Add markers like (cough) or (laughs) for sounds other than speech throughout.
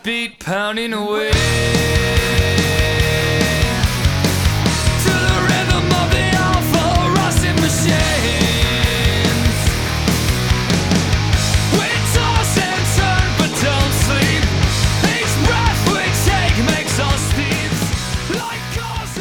heartbeat pounding away.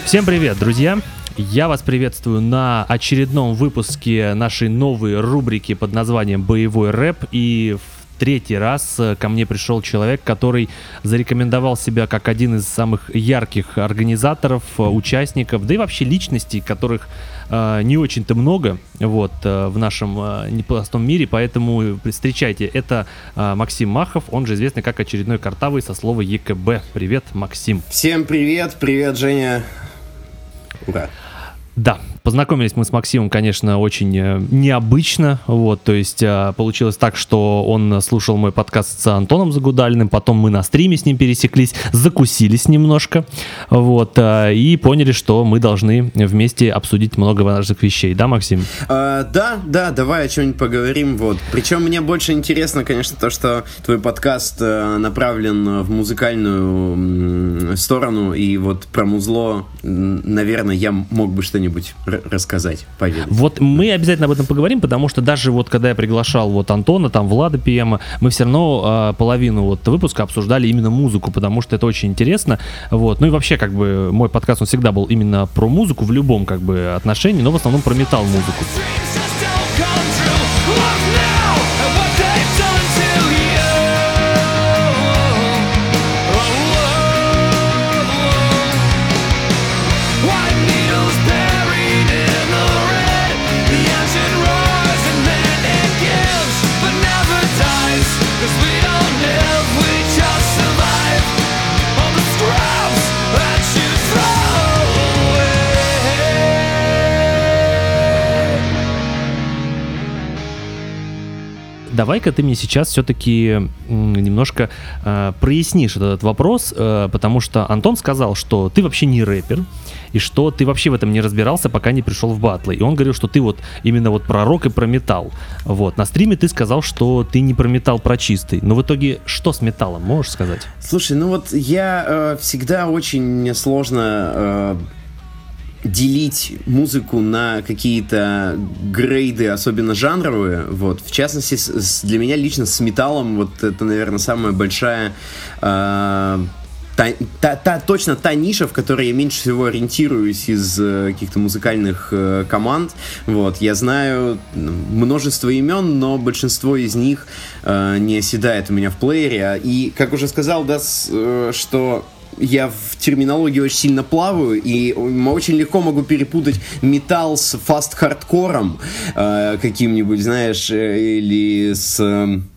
Всем привет, друзья! Я вас приветствую на очередном выпуске нашей новой рубрики под названием «Боевой рэп». И в третий раз э, ко мне пришел человек, который зарекомендовал себя как один из самых ярких организаторов, э, участников, да и вообще личностей, которых э, не очень-то много вот, э, в нашем э, непростом мире, поэтому встречайте, это э, Максим Махов, он же известный как очередной картавый со слова ЕКБ. Привет, Максим. Всем привет, привет, Женя. Ура. Да, познакомились мы с Максимом, конечно, очень э, необычно, вот, то есть э, получилось так, что он слушал мой подкаст с Антоном Загудальным, потом мы на стриме с ним пересеклись, закусились немножко, вот, э, и поняли, что мы должны вместе обсудить много важных вещей, да, Максим? А, да, да, давай о чем-нибудь поговорим. Вот. Причем мне больше интересно, конечно, то, что твой подкаст направлен в музыкальную сторону, и вот про музло, наверное, я мог бы что-нибудь рассказать, поведать. Вот мы обязательно об этом поговорим, потому что даже вот когда я приглашал вот Антона, там Влада Пиема, мы все равно э, половину вот выпуска обсуждали именно музыку, потому что это очень интересно, вот. Ну и вообще как бы мой подкаст он всегда был именно про музыку в любом как бы отношении, но в основном про металл Давай-ка ты мне сейчас все-таки немножко э, прояснишь этот вопрос, э, потому что Антон сказал, что ты вообще не рэпер, и что ты вообще в этом не разбирался, пока не пришел в батлы. И он говорил, что ты вот именно вот про рок и про металл. Вот. На стриме ты сказал, что ты не про металл, про чистый. Но в итоге что с металлом, можешь сказать? Слушай, ну вот я э, всегда очень сложно э, делить музыку на какие-то грейды, особенно жанровые. Вот. В частности, с- для меня лично с металлом вот это, наверное, самая большая э, та, та- та- точно та ниша, в которой я меньше всего ориентируюсь из э, каких-то музыкальных э, команд. Вот. Я знаю м, множество имен, но большинство из них э, не оседает у меня в плеере. И, как уже сказал, да, с- э, что я в терминологии очень сильно плаваю, и очень легко могу перепутать металл с фаст-хардкором э, каким-нибудь, знаешь, э, или с... эм,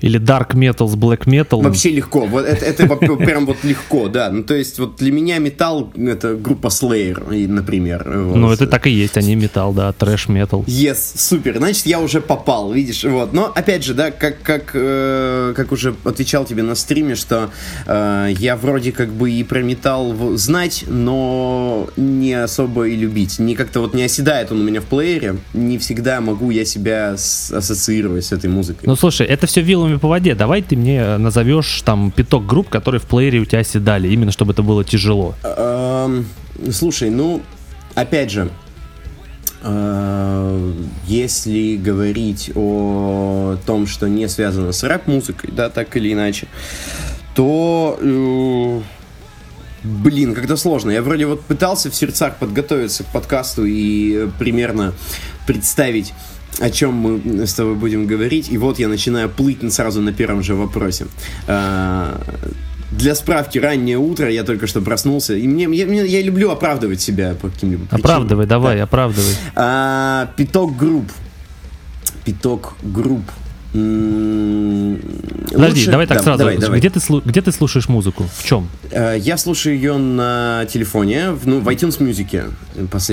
Или Dark Metal с Black Metal? Вообще легко, вот это, это (laughs) прям вот легко, да. Ну, то есть, вот для меня металл — это группа Slayer, например. вот. Ну, это так и есть, они металл, да, трэш метал. Yes, супер. Значит, я уже попал, видишь, вот. Но опять же, да, как как э, как уже отвечал тебе на стриме, что э, я вроде как бы и про металл знать, но не особо и любить. Не как-то вот не оседает он у меня в плеере. Не всегда могу я себя ассоциировать с этой музыкой. Ну слушай, это все вилами по воде. Давай ты мне э, назовешь там пяток групп, которые в плеере у тебя оседали, именно чтобы это было тяжело. Эм, слушай, ну, опять же, э, если говорить о том, что не связано с рэп-музыкой, да, так или иначе, то, э, блин, как-то сложно. Я вроде вот пытался в сердцах подготовиться к подкасту и примерно представить о чем мы с тобой будем говорить, и вот я начинаю плыть сразу на первом же вопросе. А, Для справки, раннее утро, я только что проснулся, и мне, я, я люблю оправдывать себя по каким-либо причинам. Оправдывай, давай, Да. оправдывай. А, пяток групп. Пяток групп. Подожди, лучше- давай так да, сразу. давай, давай. Где, ты, где ты слушаешь музыку? В чем? Э, Я слушаю ее на телефоне, в- ну, в iTunes Music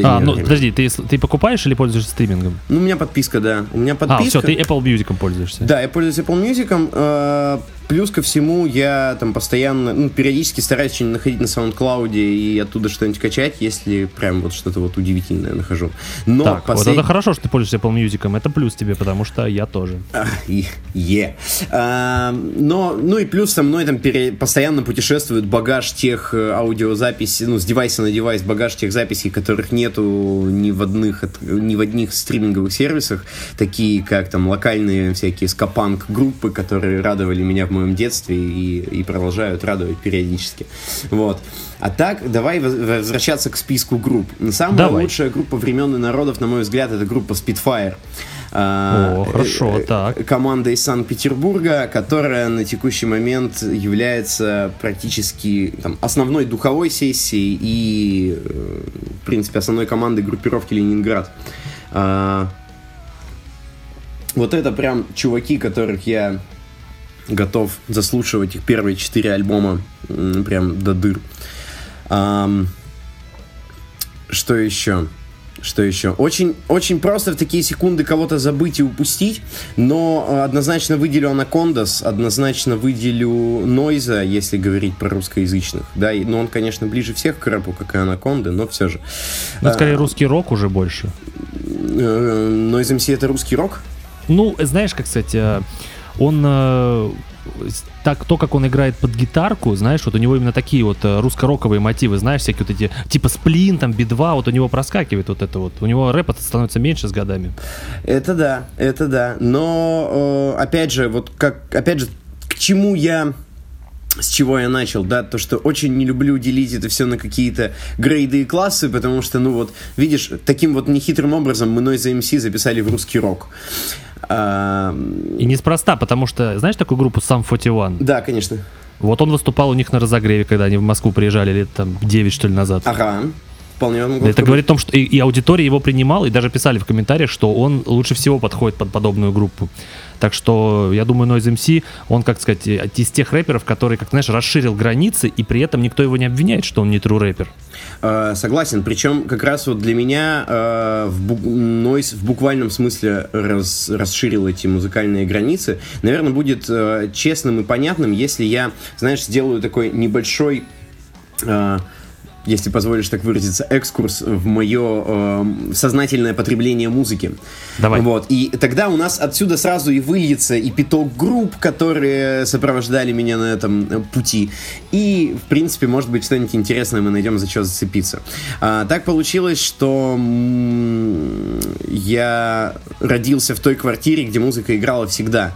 А, ну, время. подожди, ты, ты покупаешь или пользуешься стримингом? Ну, у меня подписка, да. У меня А, подписка. все, ты Apple Music пользуешься. Да, я пользуюсь Apple Music. э, плюс ко всему, я там постоянно, ну, периодически стараюсь что-нибудь находить на SoundCloud и оттуда что-нибудь качать, если прям вот что-то вот удивительное нахожу. Но так, послед- вот это хорошо, что ты пользуешься Apple Music, это плюс тебе, потому что я тоже. Е. А, но, ну и плюс со мной там пере- постоянно путешествует багаж тех э, аудиозаписей, ну, с девайса на девайс, багаж тех записей, которых нету ни в одних, ни в одних стриминговых сервисах, такие как там локальные всякие скапанк группы, которые радовали меня в моем детстве и, и продолжают радовать периодически. Вот. А так, давай воз- возвращаться к списку групп. Самая Давай. лучшая группа времен и народов, на мой взгляд, это группа Spitfire. А, О, хорошо, э, так. команда из Санкт-Петербурга, которая на текущий момент является практически там, основной духовой сессией и, э, в принципе, основной командой группировки Ленинград. А, Вот это прям чуваки, которых я готов заслушивать их первые четыре альбома прям до дыр. Ам, что еще? Что еще? Очень, очень просто в такие секунды кого-то забыть и упустить, но э, однозначно выделю Анакондас, однозначно выделю Нойза, если говорить про русскоязычных. Да, и, ну он, конечно, ближе всех к рэпу, как и Анаконды, но все же. Ну, скорее, А. русский рок уже больше. Э, Нойз МС это русский рок? Ну, знаешь, как, кстати, э, он... э, Так, то, как он играет под гитарку, знаешь, вот у него именно такие вот э, русско-роковые мотивы, знаешь, всякие вот эти, типа сплин, там, би-2, вот у него проскакивает вот это вот. У него рэпа становится меньше с годами. Это да, это да. Но, э, опять же, вот как, опять же, к чему я с чего я начал, да, то, что очень не люблю делить это все на какие-то грейды и классы, потому что, ну вот, видишь, таким вот нехитрым образом мы Noise MC записали в русский рок. А, И неспроста, потому что, знаешь такую группу Сам 41? да, конечно. Вот он выступал у них на разогреве, когда они в Москву приезжали лет там 9, что ли, назад. Ага. Вполне могу Это говорит о том, что и, и аудитория его принимала, и даже писали в комментариях, что он лучше всего подходит под подобную группу. Так что, я думаю, Noise MC, он, как сказать, э, из тех рэперов, который, как знаешь, расширил границы, и при этом никто его не обвиняет, что он не true рэпер. Э, согласен. Причем как раз вот для меня э, в бу- Noise в буквальном смысле раз- расширил эти музыкальные границы. Наверное, будет э, честным и понятным, если я, знаешь, сделаю такой небольшой э, если позволишь так выразиться, экскурс в мое э, сознательное потребление музыки. Давай. Вот. И тогда у нас отсюда сразу и выльется и пяток групп, которые сопровождали меня на этом э, пути. И, в принципе, может быть, что-нибудь интересное мы найдем, за что зацепиться. А, так получилось, что я родился в той квартире, где музыка играла всегда.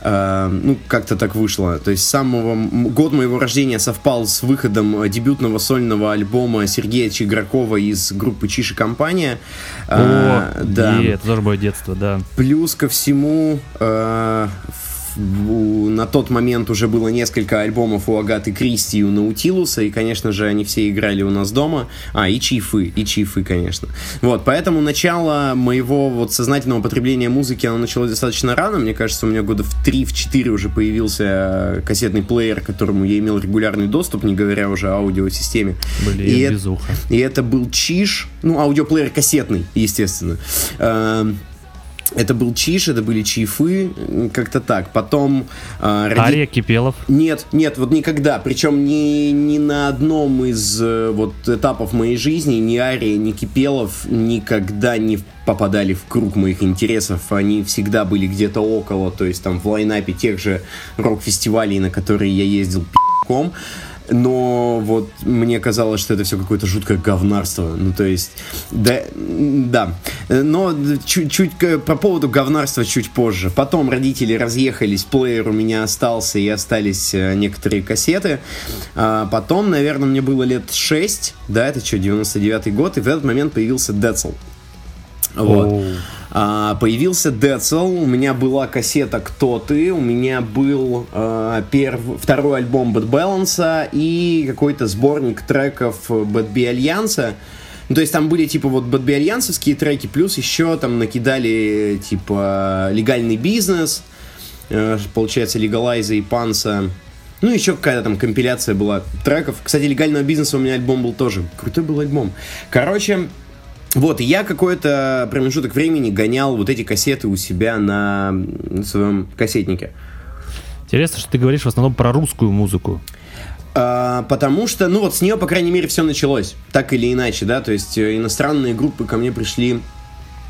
А, ну, как-то так вышло. То есть самого... Год моего рождения совпал с выходом э, дебютного сольного альбома Сергея Чигракова из группы Чиши Компания. А, О, да. и это тоже мое детство, да. Плюс ко всему, э, в- на тот момент уже было несколько альбомов у Агаты Кристи и у Наутилуса, и, конечно же, они все играли у нас дома. А, и Чифы, и Чифы, конечно. Вот, поэтому начало моего вот сознательного потребления музыки, оно началось достаточно рано. Мне кажется, у меня года в 3-4 уже появился кассетный плеер, к которому я имел регулярный доступ, не говоря уже о аудиосистеме. Блин, И это- безуха. и это был Чиш, ну, аудиоплеер кассетный, естественно. Это был Чиш, это были Чифы, как-то так. Потом... э, роди- Ария Кипелов. Нет, нет, вот никогда. Причем ни, ни на одном из э, вот этапов моей жизни ни Ария, ни Кипелов никогда не попадали в круг моих интересов. Они всегда были где-то около, то есть там в лайнапе тех же рок-фестивалей, на которые я ездил пи***ком. Но вот мне казалось, что это все какое-то жуткое говнарство. Ну, то есть, да, да. Но чуть-чуть по поводу говнарства чуть позже. Потом родители разъехались, плеер у меня остался, и остались э, некоторые кассеты. А потом, наверное, мне было лет 6, да, это что, 99-й год, и в этот момент появился Децл. Вот. Оу. А, появился Децл, у меня была кассета «Кто ты?», у меня был а, перв- второй альбом Bad Balance и какой-то сборник треков Bad B Альянса. Ну, то есть там были типа вот Bad B Альянсовские треки, плюс еще там накидали типа легальный бизнес, э, получается Легалайза и Панса. Ну, еще какая-то там компиляция была треков. Кстати, легального бизнеса у меня альбом был тоже. Крутой был альбом. Короче, вот, и я какой-то промежуток времени гонял вот эти кассеты у себя на м, своем кассетнике. Интересно, что ты говоришь в основном про русскую музыку. А, потому что, ну вот с нее, по крайней мере, все началось, так или иначе, да, то есть э, иностранные группы ко мне пришли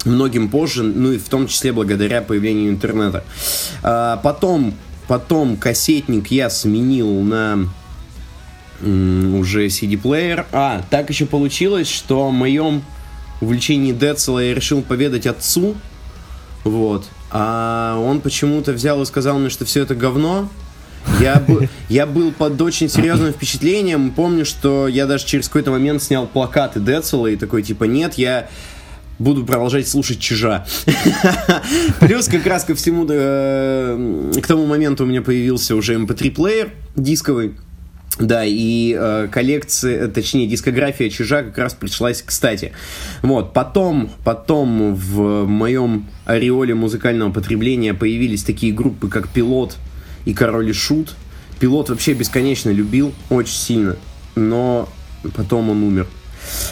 многим позже, ну и в том числе благодаря появлению интернета. А, потом, потом кассетник я сменил на м, уже CD-плеер. А, так еще получилось, что о моем увлечении Децела я решил поведать отцу, вот, а он почему-то взял и сказал мне, что все это говно, я, бы, я был под очень серьезным впечатлением. Помню, что я даже через какой-то момент снял плакаты Децела и такой, типа, нет, я буду продолжать слушать чижа. (laughs) Плюс как раз ко всему, э, к тому моменту у меня появился уже MP3-плеер дисковый. Да, и э, коллекция, точнее, дискография Чижа как раз пришлась кстати. Вот, потом, потом в моем ореоле музыкального потребления появились такие группы, как Пилот и Король и Шут. Пилот вообще бесконечно любил, очень сильно, но потом он умер.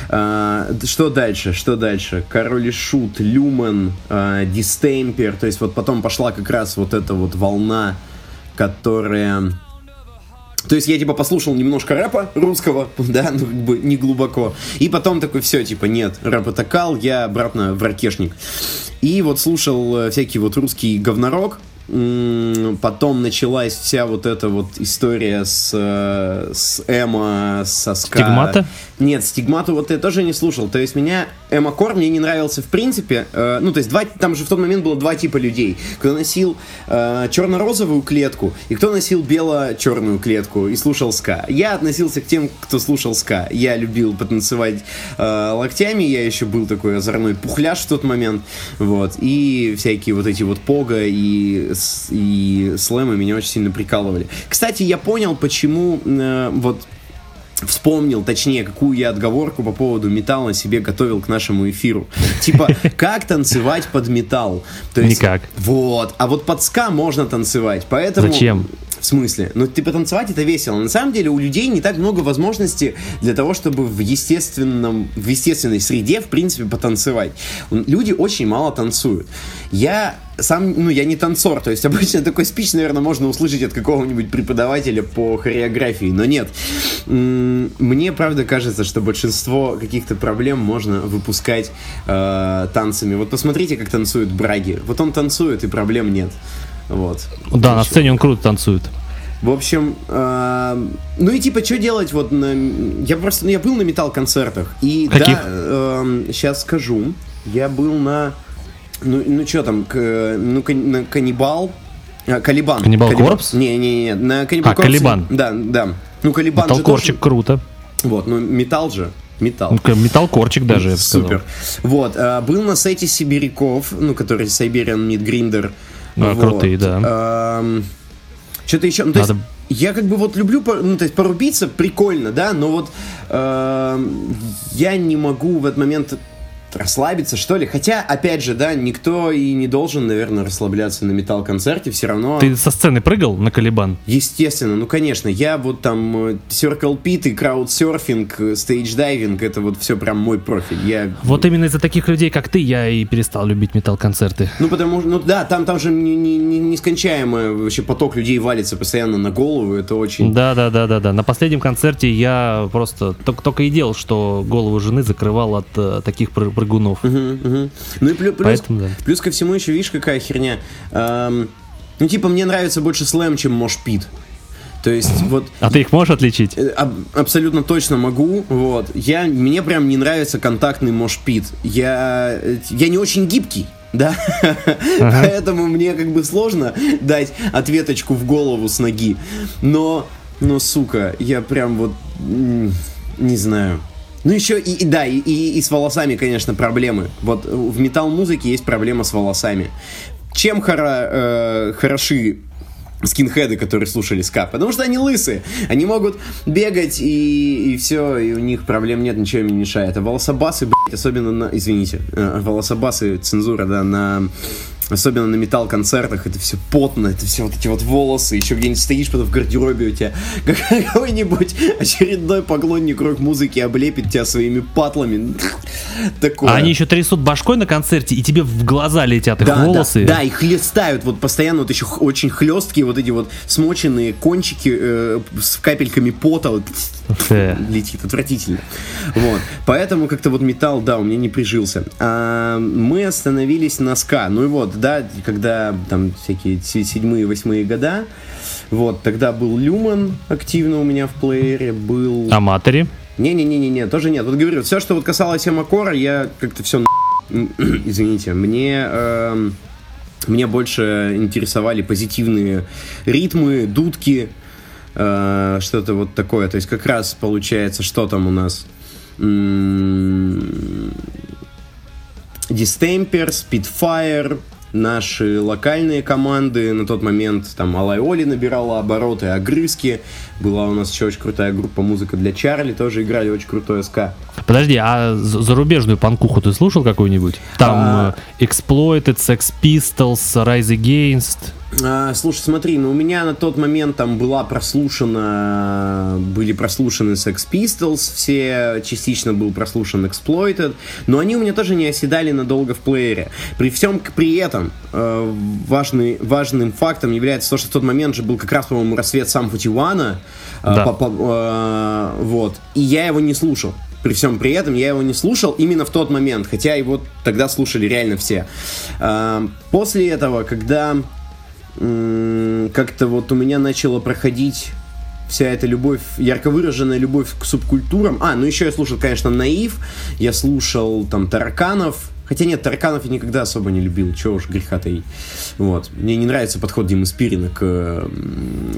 А, что дальше? Что дальше? Король и Шут, Люмен, а, Дистемпер. То есть вот потом пошла как раз вот эта вот волна, которая... То есть я типа послушал немножко рэпа русского, (laughs) да, ну как бы не глубоко. И потом такой, все, типа, нет, рэп это кал, я обратно в ракешник. И вот слушал э, всякий вот русский говнорок, Потом началась вся вот эта вот история с, э, с Эмо, со ска. Стигмата? Нет, стигмату вот я тоже не слушал. То есть меня Эмо Кор мне не нравился в принципе. Э, ну, то есть два, там же в тот момент было два типа людей. Кто носил э, черно-розовую клетку и кто носил бело-черную клетку и слушал ска. Я относился к тем, кто слушал ска. Я любил потанцевать э, локтями, я еще был такой озорной пухляш в тот момент. Вот. И всякие вот эти вот пога и, и слэмы меня очень сильно прикалывали. Кстати, я понял, почему э, вот вспомнил, точнее, какую я отговорку по поводу металла себе готовил к нашему эфиру. Типа, (laughs) как танцевать под металл? То Никак. Вот. А вот под ска можно танцевать, поэтому... Зачем? В смысле? Ну, типа, танцевать это весело. На самом деле, у людей не так много возможностей для того, чтобы в естественном, в естественной среде, в принципе, потанцевать. Люди очень мало танцуют. Я сам, ну, я не танцор, то есть обычно такой спич, наверное, можно услышать от какого-нибудь преподавателя по хореографии, но нет. Мне, правда, кажется, что большинство каких-то проблем можно выпускать э, танцами. Вот посмотрите, как танцует Браги. Вот он танцует, и проблем нет. Вот. Да, на сцене он круто танцует. В общем, э, ну и типа, что делать вот на... Я просто, ну, я был на металл-концертах. И Каких? да, сейчас скажу. Я был на... Ну, ну что там, к- ну, кан- на Каннибал. А, Калибан. Каннибал Корпс? Не-не-не, на Каннибал А, Корпс. Калибан. Да, да. Ну, Калибан же Металкорчик круто. тоже- Вот, ну, металл же. Металл. Ну, к- Металкорчик даже, я бы сказал. Супер. Вот, а, был на сайте Сибиряков, ну, который Siberian Meat Grinder. А, крутые, да. Что-то еще, ну, то Надо- есть, я как бы вот люблю, ну, то есть, порубиться прикольно, да, но вот эм, я не могу в этот момент расслабиться, что ли. Хотя, опять же, да, никто и не должен, наверное, расслабляться на металл-концерте, все равно... Ты со сцены прыгал на Caliban? Естественно, ну конечно, я вот там э, Circle Pit и краудсерфинг, э, стейдж-дайвинг, это вот все прям мой профиль. Я Вот именно из-за таких людей, как ты, я и перестал любить металл-концерты. Ну, потому что, ну да, там, там же не- не- не- нескончаемый вообще поток людей валится постоянно на голову, это очень... Да, да, да, да, да. На последнем концерте я просто только, только и делал, что голову жены закрывал от э, таких пры- прыгунов. Ну и плю- плюс, Поэтому да. плюс ко всему еще, видишь, какая херня. Эм, ну, типа, мне нравится больше слэм, чем мошпит. То есть, вот, А ты их можешь отличить? э, аб- абсолютно точно могу, вот. Я, мне прям не нравится контактный мошпит. Я, я не очень гибкий. Да, (laughs) поэтому мне как бы сложно дать ответочку в голову с ноги. Но, но, сука, я прям вот не знаю. Ну еще и, и да, и, и- и с волосами, конечно, проблемы. Вот э, в металл-музыке есть проблема с волосами. Чем хора- э, хороши скинхеды, которые слушали ска, потому что они лысые. Они могут бегать и, и все, и у них проблем нет, ничего им не мешает. А волособасы, блядь, особенно на... Извините, э, волособасы, цензура, да, на особенно на металл-концертах, это все потно, это все вот эти вот волосы, еще где-нибудь стоишь потом в гардеробе у тебя (laughs) какой-нибудь очередной поклонник рок-музыки облепит тебя своими патлами. (laughs) Такое. А они еще трясут башкой на концерте, и тебе в глаза летят их да, волосы. Да, да, и хлестают вот постоянно вот еще очень хлесткие вот эти вот смоченные кончики э, с капельками пота вот, (laughs) летит отвратительно. Вот. Поэтому как-то вот металл, да, у меня не прижился. А, мы остановились на ска. Ну и вот, да, когда там всякие се- седьмые, восьмые года, вот, тогда был Люман активно у меня в плеере, был... А матери? Не-не-не-не, тоже нет. Вот говорю, все, что вот касалось Амакора, я как-то все (clears throat) Извините, мне... эм, мне больше интересовали позитивные ритмы, дудки, э, что-то вот такое. То есть как раз получается, что там у нас? М, Distemper, Spitfire, наши локальные команды. На тот момент там Алайоли набирала обороты, Огрызки. Была у нас еще очень крутая группа «Музыка для Чарли», тоже играли очень крутой СК. Подожди, а зарубежную панкуху ты слушал какую-нибудь? Там А. э, Exploited, Sex Pistols, Rise Against. А, слушай, смотри, ну у меня на тот момент там была прослушана, были прослушаны Sex Pistols, все частично был прослушан Exploited, но они у меня тоже не оседали надолго в плеере. При всем к- при этом э, важный, важным фактом является то, что в тот момент же был как раз, по-моему, рассвет сам Футивана, э, Да. по- по- э, вот, и я его не слушал. При всем при этом я его не слушал именно в тот момент, хотя его тогда слушали реально все. Э, После этого, когда как-то вот у меня начала проходить вся эта любовь, ярко выраженная любовь к субкультурам. А, ну еще я слушал, конечно, Наив, я слушал там Тараканов, Хотя нет, тараканов я никогда особо не любил, чего уж греха таить. Вот. Мне не нравится подход Димы Спирина к,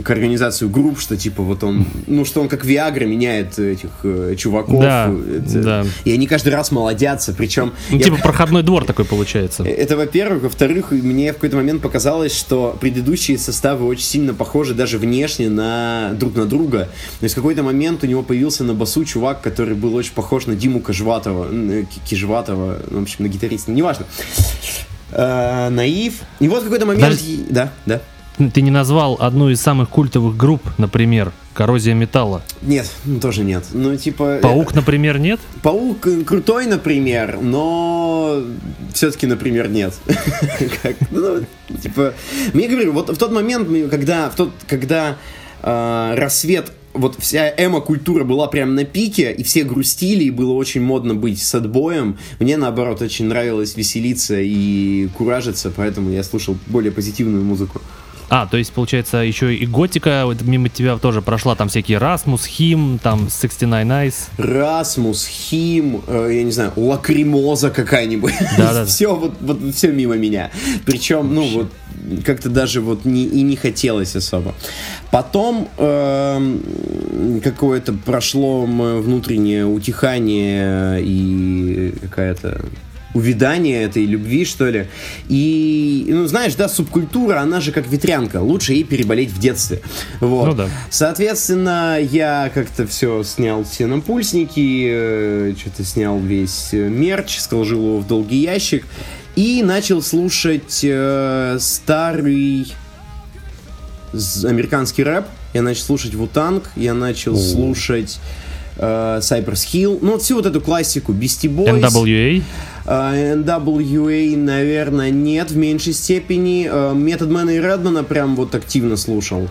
к организации групп, что типа вот он, ну что он как Виагра меняет этих э, чуваков. Да, Это- да. И они каждый раз молодятся, причем... Ну, я- типа проходной двор такой получается. это, во-первых. Во-вторых, мне в какой-то момент показалось, что предыдущие составы очень сильно похожи даже внешне на друг на друга. То есть в какой-то момент у него появился на басу чувак, который был очень похож на Диму Кожватова, э, Ки- Кижватова, ну, в общем, на гитариста, неважно. Э, наив. И вот в какой-то момент... Подожди. Да, да. Ты не назвал одну из самых культовых групп, например, Коррозия металла. Нет, ну, тоже нет. Ну, типа... э, Паук, например, нет? Паук э, крутой, например, но все-таки, например, нет. (laughs) Ну, типа, мне говорю, вот в тот момент, когда, в тот, когда э, рассвет, вот вся эмо-культура была прям на пике, и все грустили, и было очень модно быть садбоем, мне, наоборот, очень нравилось веселиться и куражиться, поэтому я слушал более позитивную музыку. А, то есть, получается, еще и готика вот мимо тебя тоже прошла, там всякие Расмус, Хим, там 69 Eyes. Расмус, Хим, э, я не знаю, Лакримоза какая-нибудь. Да-да-да. (laughs) все, вот, вот все мимо меня. Причем, ну вот, как-то даже вот не, и не хотелось особо. Потом эм, какое-то прошло мое внутреннее утихание и какая-то увядание этой любви, что ли. И, ну, знаешь, да, субкультура, она же как ветрянка. Лучше ей переболеть в детстве. Вот. Ну да. Соответственно, я как-то все снял все напульсники, что-то снял весь э, мерч, сложил его в долгий ящик и начал слушать э, старый американский рэп. Я начал слушать Вутанг, я начал слушать э, Cypress Hill, ну вот всю вот эту классику, Beastie Boys. NWA. NWA, наверное, нет в меньшей степени. Э, Метод Мэна и Редмана прям вот активно слушал.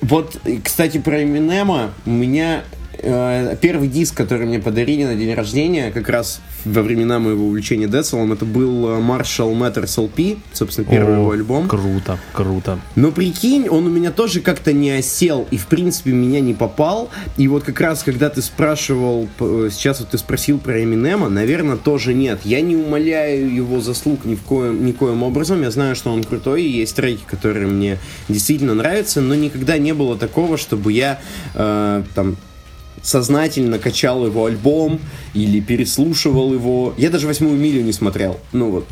Вот, кстати, про Эминема. У меня э, первый диск, который мне подарили на день рождения, как раз во времена моего увлечения Децелом, это был э, Marshall Matters LP, собственно, первый О, его альбом. Круто, круто. Но прикинь, он у меня тоже как-то не осел и, в принципе, меня не попал. И вот как раз, когда ты спрашивал, э, сейчас вот ты спросил про Эминема, наверное, тоже нет. Я не умоляю его заслуг ни в коем, никоим образом. Я знаю, что он крутой, и есть треки, которые мне действительно нравятся, но никогда не было такого, чтобы я э, там сознательно качал его альбом или переслушивал его. Я даже восьмую милю не смотрел. Ну вот.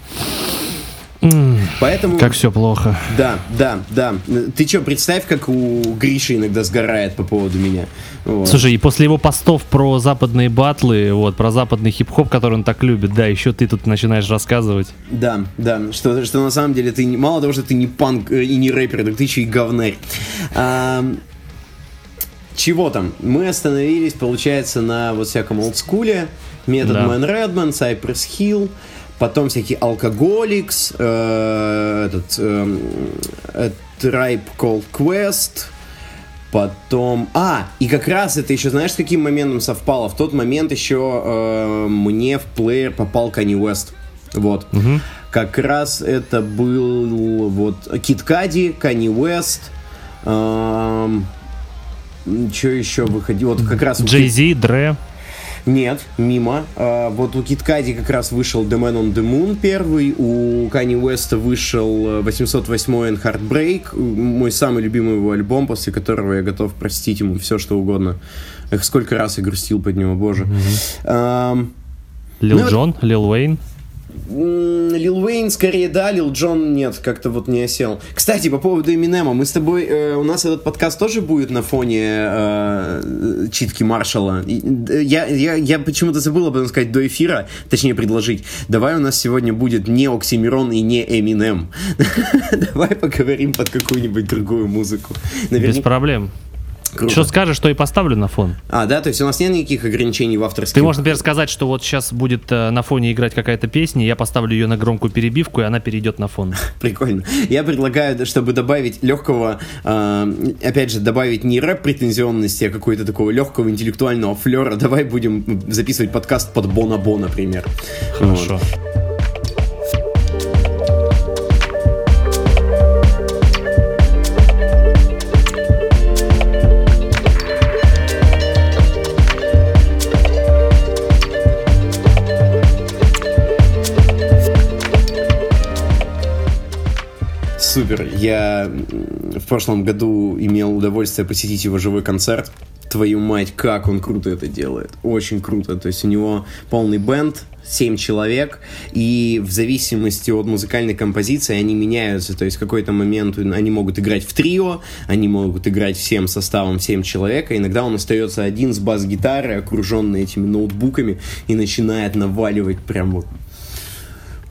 Поэтому... Как все плохо. Да, да, да. Ты что, представь, как у Гриши иногда сгорает по поводу меня. Вот. Слушай, и после его постов про западные батлы, вот, про западный хип-хоп, который он так любит, да, еще ты тут начинаешь рассказывать. Да, да, что, что на самом деле ты не- мало того, что ты не панк э, и не рэпер, так ты еще и говнарь. А, чего там? Мы остановились, получается, на вот всяком олдскуле, Метод Да. Мэн Редман, Cypress Hill, потом всякие Алкоголикс, э, этот эм, э, Tribe Called Quest, Потом... А, и как раз это еще, знаешь, с каким моментом совпало? В тот момент еще э, мне в плеер попал Kanye West. Вот. Как раз это был вот Кит Кади, Kanye West. Что еще выходило? Вот как раз... у Джей Зи, Дре. нет, мимо. А, вот у Киткади как раз вышел The Man on the Moon первый, у Kanye Уэста вышел э, 808 and Heartbreak, мой самый любимый его альбом, после которого я готов простить ему все, что угодно. Эх, сколько раз я грустил под него, боже. Лил Ну, Джон, Лил Уэйн. Лил Уэйн скорее да, Лил Джон нет, как-то вот не осел. Кстати, по поводу Эминема, мы с тобой, э, у нас этот подкаст тоже будет на фоне э, читки Маршала. И, э, Я, я, я почему-то забыл об этом сказать до эфира, точнее предложить. Давай у нас сегодня будет не Оксимирон и не Эминем. (laughs) Давай поговорим под какую-нибудь другую музыку. Без проблем. Круто. Что скажешь, то и поставлю на фон. А, да, то есть у нас нет никаких ограничений в авторских... Ты можешь, например, сказать, что вот сейчас будет э, на фоне играть какая-то песня, я поставлю ее на громкую перебивку, и она перейдет на фон. (laughs) Прикольно. Я предлагаю, чтобы добавить легкого, э, опять же, добавить не рэп претензионности, а какого-то такого легкого интеллектуального флера. Давай будем записывать подкаст под Бонабо, например. Хорошо. Супер. Я в прошлом году имел удовольствие посетить его живой концерт. Твою мать, как он круто это делает. Очень круто. То есть у него полный бенд, 7 человек, и в зависимости от музыкальной композиции они меняются. То есть в какой-то момент они могут играть в трио, они могут играть всем составом 7 человек, а иногда он остается один с бас-гитарой, окруженный этими ноутбуками, и начинает наваливать прям вот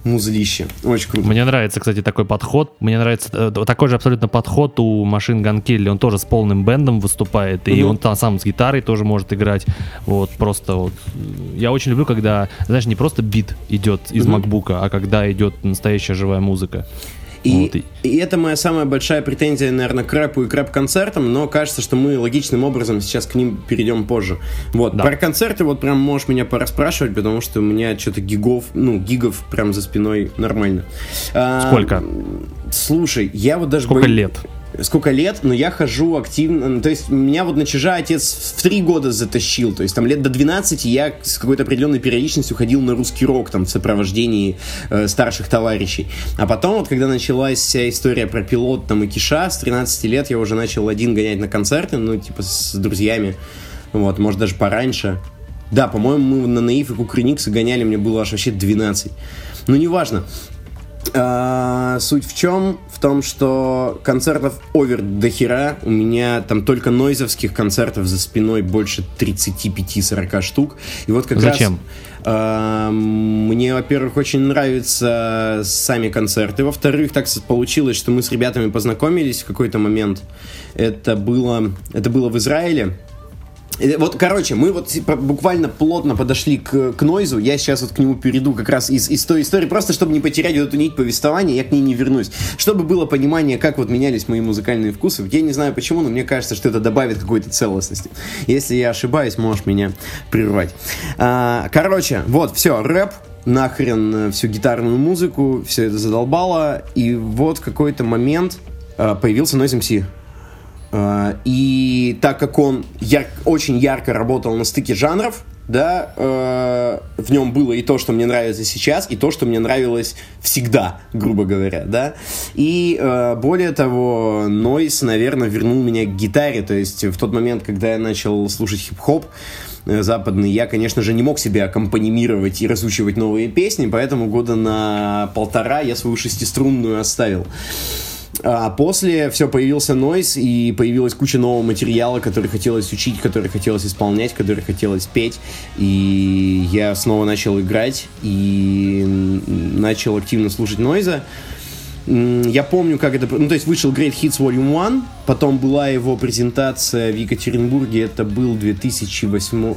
музлище. Очень круто. Мне нравится, кстати, такой подход. Мне нравится э, такой же абсолютно подход у Машин Gun Kelly. Он тоже с полным бендом выступает, и Мгм. он там сам с гитарой тоже может играть. Вот просто вот. Я очень люблю, когда, знаешь, не просто бит идет из Мгм. макбука, а когда идет настоящая живая музыка. И, Вот, и- это моя самая большая претензия, наверное, к рэпу и к рэп-концертам, но кажется, что мы логичным образом сейчас к ним перейдем позже. Вот, Да. про концерты вот прям можешь меня порасспрашивать, потому что у меня что-то гигов, ну, гигов прям за спиной нормально. А, Сколько? Слушай, я вот даже... Сколько боюсь- лет? Сколько лет, но я хожу активно, ну, то есть меня вот на чижа отец в три года затащил, то есть там лет до 12 я с какой-то определенной периодичностью ходил на русский рок там в сопровождении э, старших товарищей. А потом вот когда началась вся история про пилот там и Киша, с 13 лет я уже начал один гонять на концерты, ну типа с друзьями, вот, может даже пораньше. Да, по-моему, мы на Наив и Кукрыниксы гоняли, мне было аж вообще 12. Ну, неважно. А, суть в чем? В том, что концертов овер до хера. У меня там только нойзовских концертов за спиной больше 35-40 штук. И вот как Зачем? раз... а, мне, во-первых, очень нравятся сами концерты. Во-вторых, так получилось, что мы с ребятами познакомились в какой-то момент. Это было, это было в Израиле. Э, Вот, короче, мы вот типа, буквально плотно подошли к, к Нойзу. Я сейчас вот к нему перейду как раз из, из той истории, просто чтобы не потерять вот эту нить повествования, я к ней не вернусь. Чтобы было понимание, как вот менялись мои музыкальные вкусы. Я не знаю почему, но мне кажется, что это добавит какой-то целостности. Если я ошибаюсь, можешь меня прервать. А, короче, вот, все, рэп, нахрен э, всю гитарную музыку, все это задолбало. И вот какой-то момент а, появился Noise MC. А, И так как он яр- очень ярко работал на стыке жанров, да, э, в нем было и то, что мне нравится сейчас, и то, что мне нравилось всегда, грубо говоря, да. И э, более того, Нойс, наверное, вернул меня к гитаре, то есть в тот момент, когда я начал слушать хип-хоп, э, западный, я, конечно же, не мог себе аккомпанимировать и разучивать новые песни, поэтому года на полтора я свою шестиструнную оставил. А после все появился нойс, и появилась куча нового материала, который хотелось учить, который хотелось исполнять, который хотелось петь. И я снова начал играть и начал активно слушать нойза. Я помню, как это... Ну, то есть вышел Great Hits Volume 1, потом была его презентация в Екатеринбурге, это был 2008...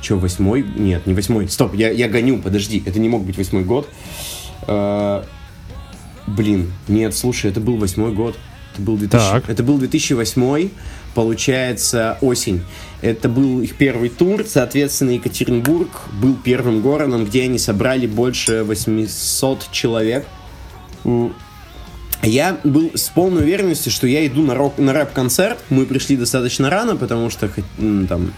Че, восьмой? Нет, не восьмой. Стоп, я, я гоню, подожди, это не мог быть восьмой год. Э, Блин, нет, слушай, это был восьмой год. Это был, 2000, Так. это был 2008, получается, осень. Это был их первый тур, соответственно, Екатеринбург был первым городом, где они собрали больше 800 человек. Я был с полной уверенностью, что я иду на, рок, на рэп-концерт. Мы пришли достаточно рано, потому что там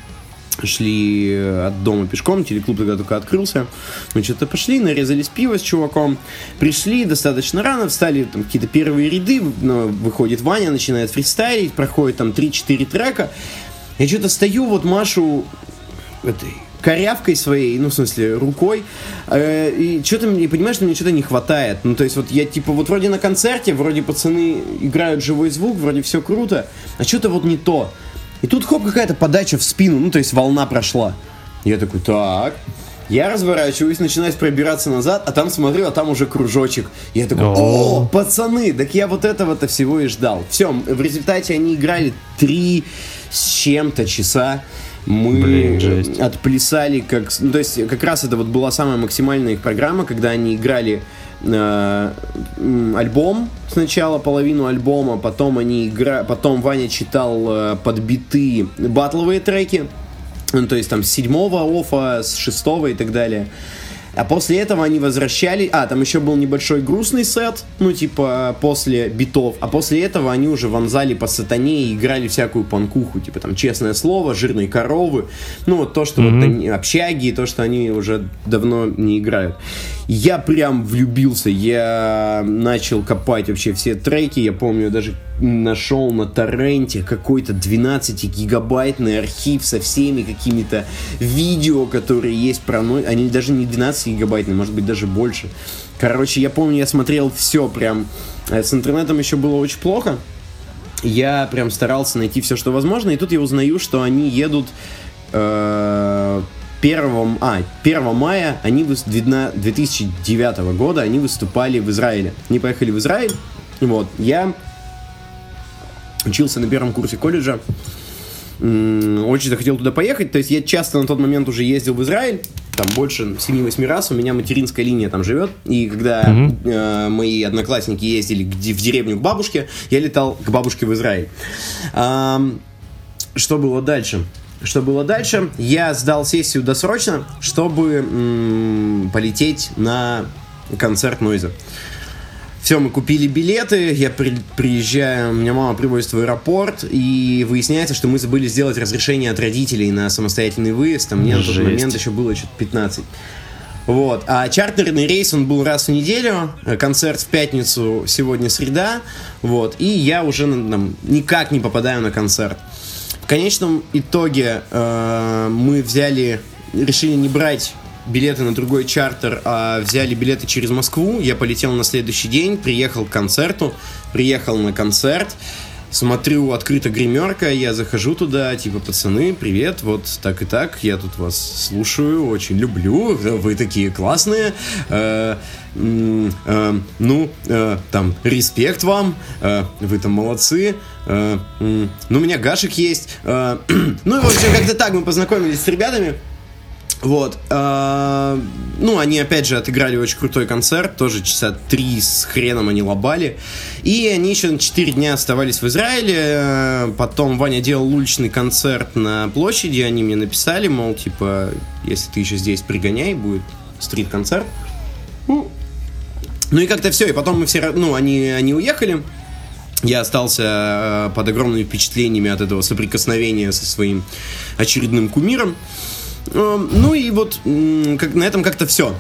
шли э, от дома пешком, телеклуб тогда только открылся. Мы что-то пошли, нарезались пиво с чуваком, пришли достаточно рано, встали там какие-то первые ряды, ну, выходит Ваня, начинает фристайлить, проходит там 3-4 трека. Я что-то стою, вот Машу этой корявкой своей, ну, в смысле, рукой, э, и что-то мне, понимаешь, что мне что-то не хватает. Ну, то есть, вот я, типа, вот вроде на концерте, вроде пацаны играют живой звук, вроде все круто, а что-то вот не то. И тут, хоп, какая-то подача в спину, ну, то есть, волна прошла. Я такой, так, я разворачиваюсь, начинаю пробираться назад, а там смотрю, а там уже кружочек. Я такой, О. о, пацаны, так я вот этого-то всего и ждал. Все, в результате они играли три с чем-то часа. Мы Блин, жесть. отплясали, как, ну, то есть как раз это вот была самая максимальная их программа, когда они играли э, альбом сначала половину альбома, потом они игра, потом Ваня читал э, подбитые батловые треки, ну, то есть там с седьмого офа, с шестого и так далее. А после этого они возвращали... А, там еще был небольшой грустный сет, ну, типа, после битов. А после этого они уже вонзали по сатане и играли всякую панкуху. Типа, там, честное слово, жирные коровы. Ну, вот то, что вот они, общаги, то, что они уже давно не играют. Я прям влюбился. Я начал копать вообще все треки. Я помню, даже нашел на торренте какой-то 12-гигабайтный архив со всеми какими-то видео, которые есть про Ной. Они даже не 12-гигабайтные, может быть, даже больше. Короче, я помню, я смотрел все прям. Э, С интернетом еще было очень плохо. Я прям старался найти все, что возможно. И тут я узнаю, что они едут э, 1, а, 1 мая они выс- 2009 года они выступали в Израиле. Они поехали в Израиль. Вот. Я учился на первом курсе колледжа. Очень захотел туда поехать. То есть я часто на тот момент уже ездил в Израиль. Там больше 7-8 раз. У меня материнская линия там живет. И когда э, мои одноклассники ездили в деревню к бабушке, я летал к бабушке в Израиль. Ам, что было дальше? Что было дальше? Я сдал сессию досрочно, чтобы м, полететь на концерт Нойза. Все, мы купили билеты, я при- приезжаю, меня мама привозит в аэропорт, и выясняется, что мы забыли сделать разрешение от родителей на самостоятельный выезд, а мне на тот момент еще было что-то 15. Вот. А чартерный рейс, он был раз в неделю, э, концерт в пятницу, сегодня среда, вот, и я уже там, никак не попадаю на концерт. В конечном итоге э, мы взяли, решили не брать билеты на другой чартер, а взяли билеты через Москву. Я полетел на следующий день, приехал к концерту, приехал на концерт, смотрю, открыта гримерка, я захожу туда, типа, пацаны, привет, вот так и так, я тут вас слушаю, очень люблю, вы такие классные, э, э, ну, э, там, респект вам, э, вы там молодцы, э, м, ну, у меня Гашек есть, э, (clears throat) ну, и, в общем, как-то так мы познакомились с ребятами, вот. э, ну, они, опять же, отыграли очень крутой концерт. Тоже часа три с хреном они лобали. И они еще на 4 дня оставались в Израиле. Потом Ваня делал уличный концерт на площади. Они мне написали, мол, типа, если ты еще здесь, пригоняй, будет стрит-концерт. Ну, ну и как-то все. И потом мы все, ну, они, они уехали. Я остался э, под огромными впечатлениями от этого соприкосновения со своим очередным кумиром. Эм, Ну и вот на этом как-то все.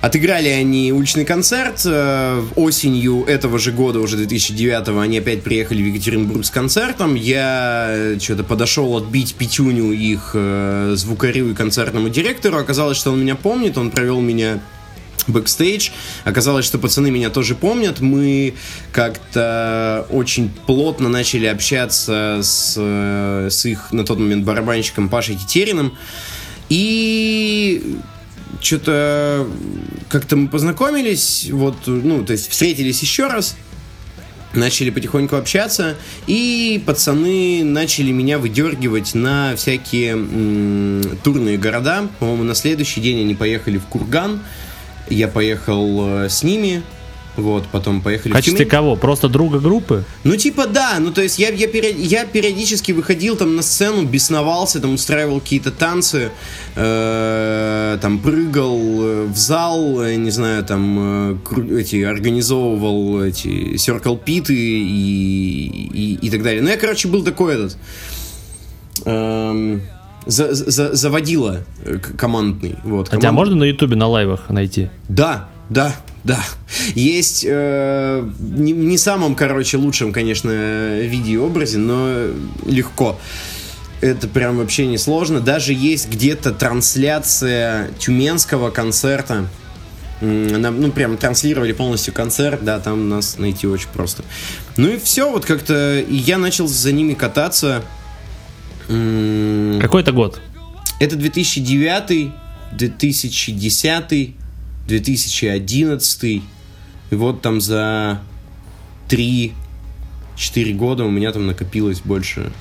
Отыграли они уличный концерт. э, Осенью этого же года, уже 2009 они опять приехали в Екатеринбург с концертом. Я что-то подошел отбить пятюню их э, звукарю и концертному директору. Оказалось, что он меня помнит. Он провел меня бэкстейдж. Оказалось, что пацаны меня тоже помнят. Мы как-то очень плотно начали общаться с, э, с их на тот момент барабанщиком Пашей Тетериным. И что-то как-то мы познакомились, вот, ну, то есть встретились еще раз, начали потихоньку общаться, и пацаны начали меня выдергивать на всякие турные города. По-моему, на следующий день они поехали в Курган, я поехал э, с ними, вот, потом поехали В качестве Тюмень. кого? Просто друга группы? Ну, типа, да, ну, то есть я, я, период- я периодически выходил там на сцену, бесновался, там устраивал какие-то танцы, э, там прыгал э, в зал, э, не знаю, там э, эти, организовывал эти circle питы и, и, и так далее. Ну, я, короче, был такой этот... эм, за- за- заводила э, командный. Вот, А тебя можно на ютубе на лайвах найти? да, да, да. Есть э, не, не самом, короче, лучшем, конечно, виде и образе, но легко. Это прям вообще не сложно. Даже есть где-то трансляция тюменского концерта. Нам, ну, прям транслировали полностью концерт, да, там нас найти очень просто. Ну и все, вот как-то я начал за ними кататься. Какой это год? это 2009, 2010, 2011. И вот там за 3-4 года у меня там накопилось больше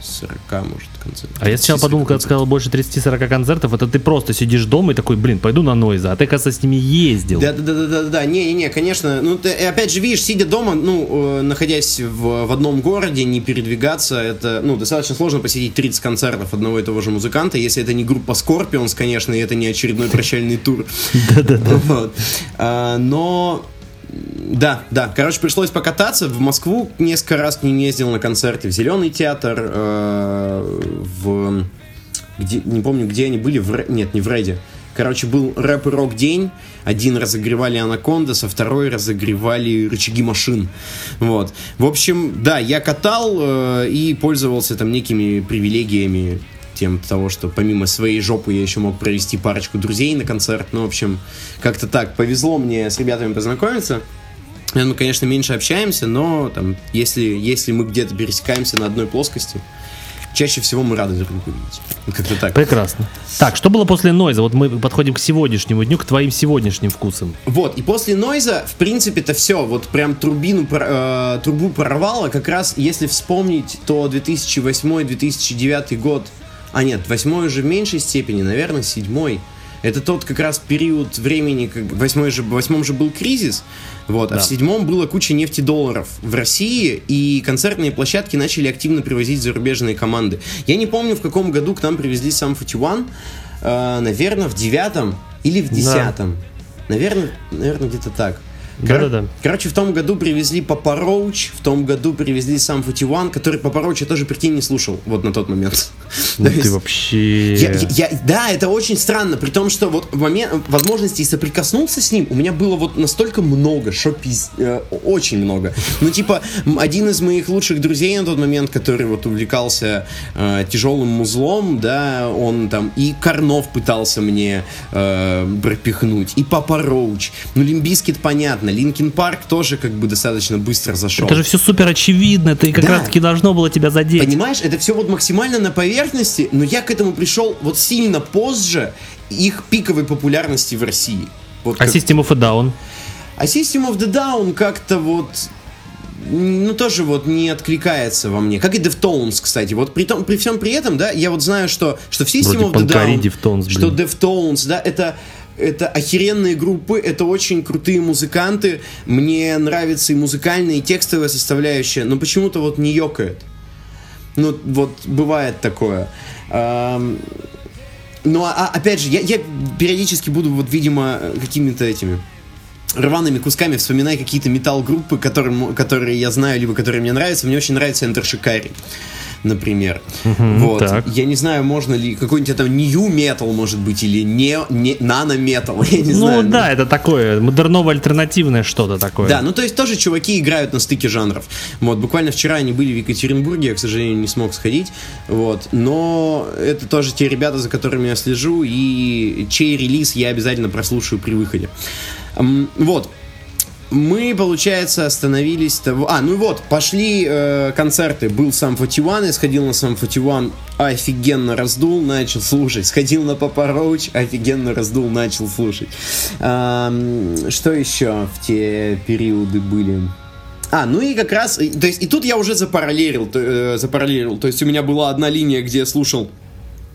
40, может, концертов. А я сначала 30-40 подумал, когда ты сказал больше 30-40 концертов, это ты просто сидишь дома и такой, блин, пойду на Нойза, а ты, кажется, с ними ездил. Да, да, да, да, да, да, не, не, не, конечно. Ну, ты, опять же, видишь, сидя дома, ну, э, находясь в, в одном городе, не передвигаться, это, ну, достаточно сложно посетить 30 концертов одного и того же музыканта, если это не группа Scorpions, конечно, и это не очередной прощальный тур. (laughs) Да-да-да. Вот. А, но да, да. Короче, пришлось покататься. В Москву несколько раз ним ездил на концерте. В Зеленый театр, э, в... Где, не помню, где они были. В, нет, не в Реде. Короче, был рэп и рок день. Один разогревали Анакондас, а второй разогревали рычаги машин. Вот. В общем, да, я катал э, и пользовался там некими привилегиями тем того, что помимо своей жопы я еще мог провести парочку друзей на концерт. Ну, в общем, как-то так. Повезло мне с ребятами познакомиться. Э, Мы, конечно, меньше общаемся, но там, если, если мы где-то пересекаемся на одной плоскости, чаще всего мы рады друг друга видеть. Ну, Как-то так. Прекрасно. Так, что было после Нойза? Вот мы подходим к сегодняшнему дню, к твоим сегодняшним вкусам. Вот, и после Нойза, в принципе-то все, вот прям турбину, э, трубу прорвало, как раз, если вспомнить, то 2008-2009 год, а нет, восьмой уже в меньшей степени, наверное, седьмой, это тот как раз период времени, как восьмой же, в восьмом же был кризис, вот, а Да. в седьмом было куча нефтедолларов в России, и концертные площадки начали активно привозить зарубежные команды. Я не помню, в каком году к нам привезли сам 41, э, наверное, в девятом или в Да. десятом. Наверное, наверное, где-то так. Да-да-да. Короче, в том году привезли Папа Роуч, в том году привезли сам 41, который Папа Роуч я тоже, прикинь, не слушал вот на тот момент. Ну (laughs) ты есть- вообще... я- я- я- да, это очень странно, при том, что вот в момент возможности соприкоснуться с ним у меня было вот настолько много, что пиз- э, очень много. Ну, типа, один из моих лучших друзей на тот момент, который вот увлекался э, тяжелым музлом, да, он там и Korn ов пытался мне э, пропихнуть, и Papa Roach. Ну, Limp Bizkit понятно, Linkin Park тоже как бы достаточно быстро зашел. Это же все супер очевидно, это и как Да. раз таки должно было тебя задеть. Понимаешь, это все вот максимально на поверхности, но я к этому пришел вот сильно позже их пиковой популярности в России. Вот А как- System of a Down? а System of the Down как-то вот ну, тоже вот не откликается во мне. Как и Deftones, кстати. Вот при, том, при всем при этом, да, я вот знаю, что, что в System Вроде of the Down, Deftones, что блин. Deftones, да, это это охеренные группы, это очень крутые музыканты. Мне нравится и музыкальная, и текстовая составляющая, но почему-то вот не ёкает. Ну, вот бывает такое. Ну, а, а, опять же, я, я периодически буду, вот, видимо, какими-то этими рваными кусками вспоминая какие-то металл-группы, которым, которые я знаю, либо которые мне нравятся. Мне очень нравится Enter Shikari. Например. вот. так. Я не знаю, можно ли какой-нибудь там new metal, может быть, или не, не nano-metal, (laughs) я не Ну знаю. да, это такое модерново-альтернативное что-то такое. Да, ну то есть тоже чуваки играют на стыке жанров. Вот, буквально вчера они были в Екатеринбурге, я, к сожалению, не смог сходить. Вот, но это тоже те ребята, за которыми я слежу, и чей релиз я обязательно прослушаю при выходе. Вот. Мы, получается, остановились того... А, ну вот, пошли э, концерты. Был сам 41, я сходил на сам 41, офигенно раздул, начал слушать. Сходил на Папа Роуч, офигенно раздул, начал слушать. Ам, что еще в те периоды были? А, ну и как раз, и- то есть, и тут я уже запараллелил, то, э, запараллелил, то есть у меня была одна линия, где я слушал а,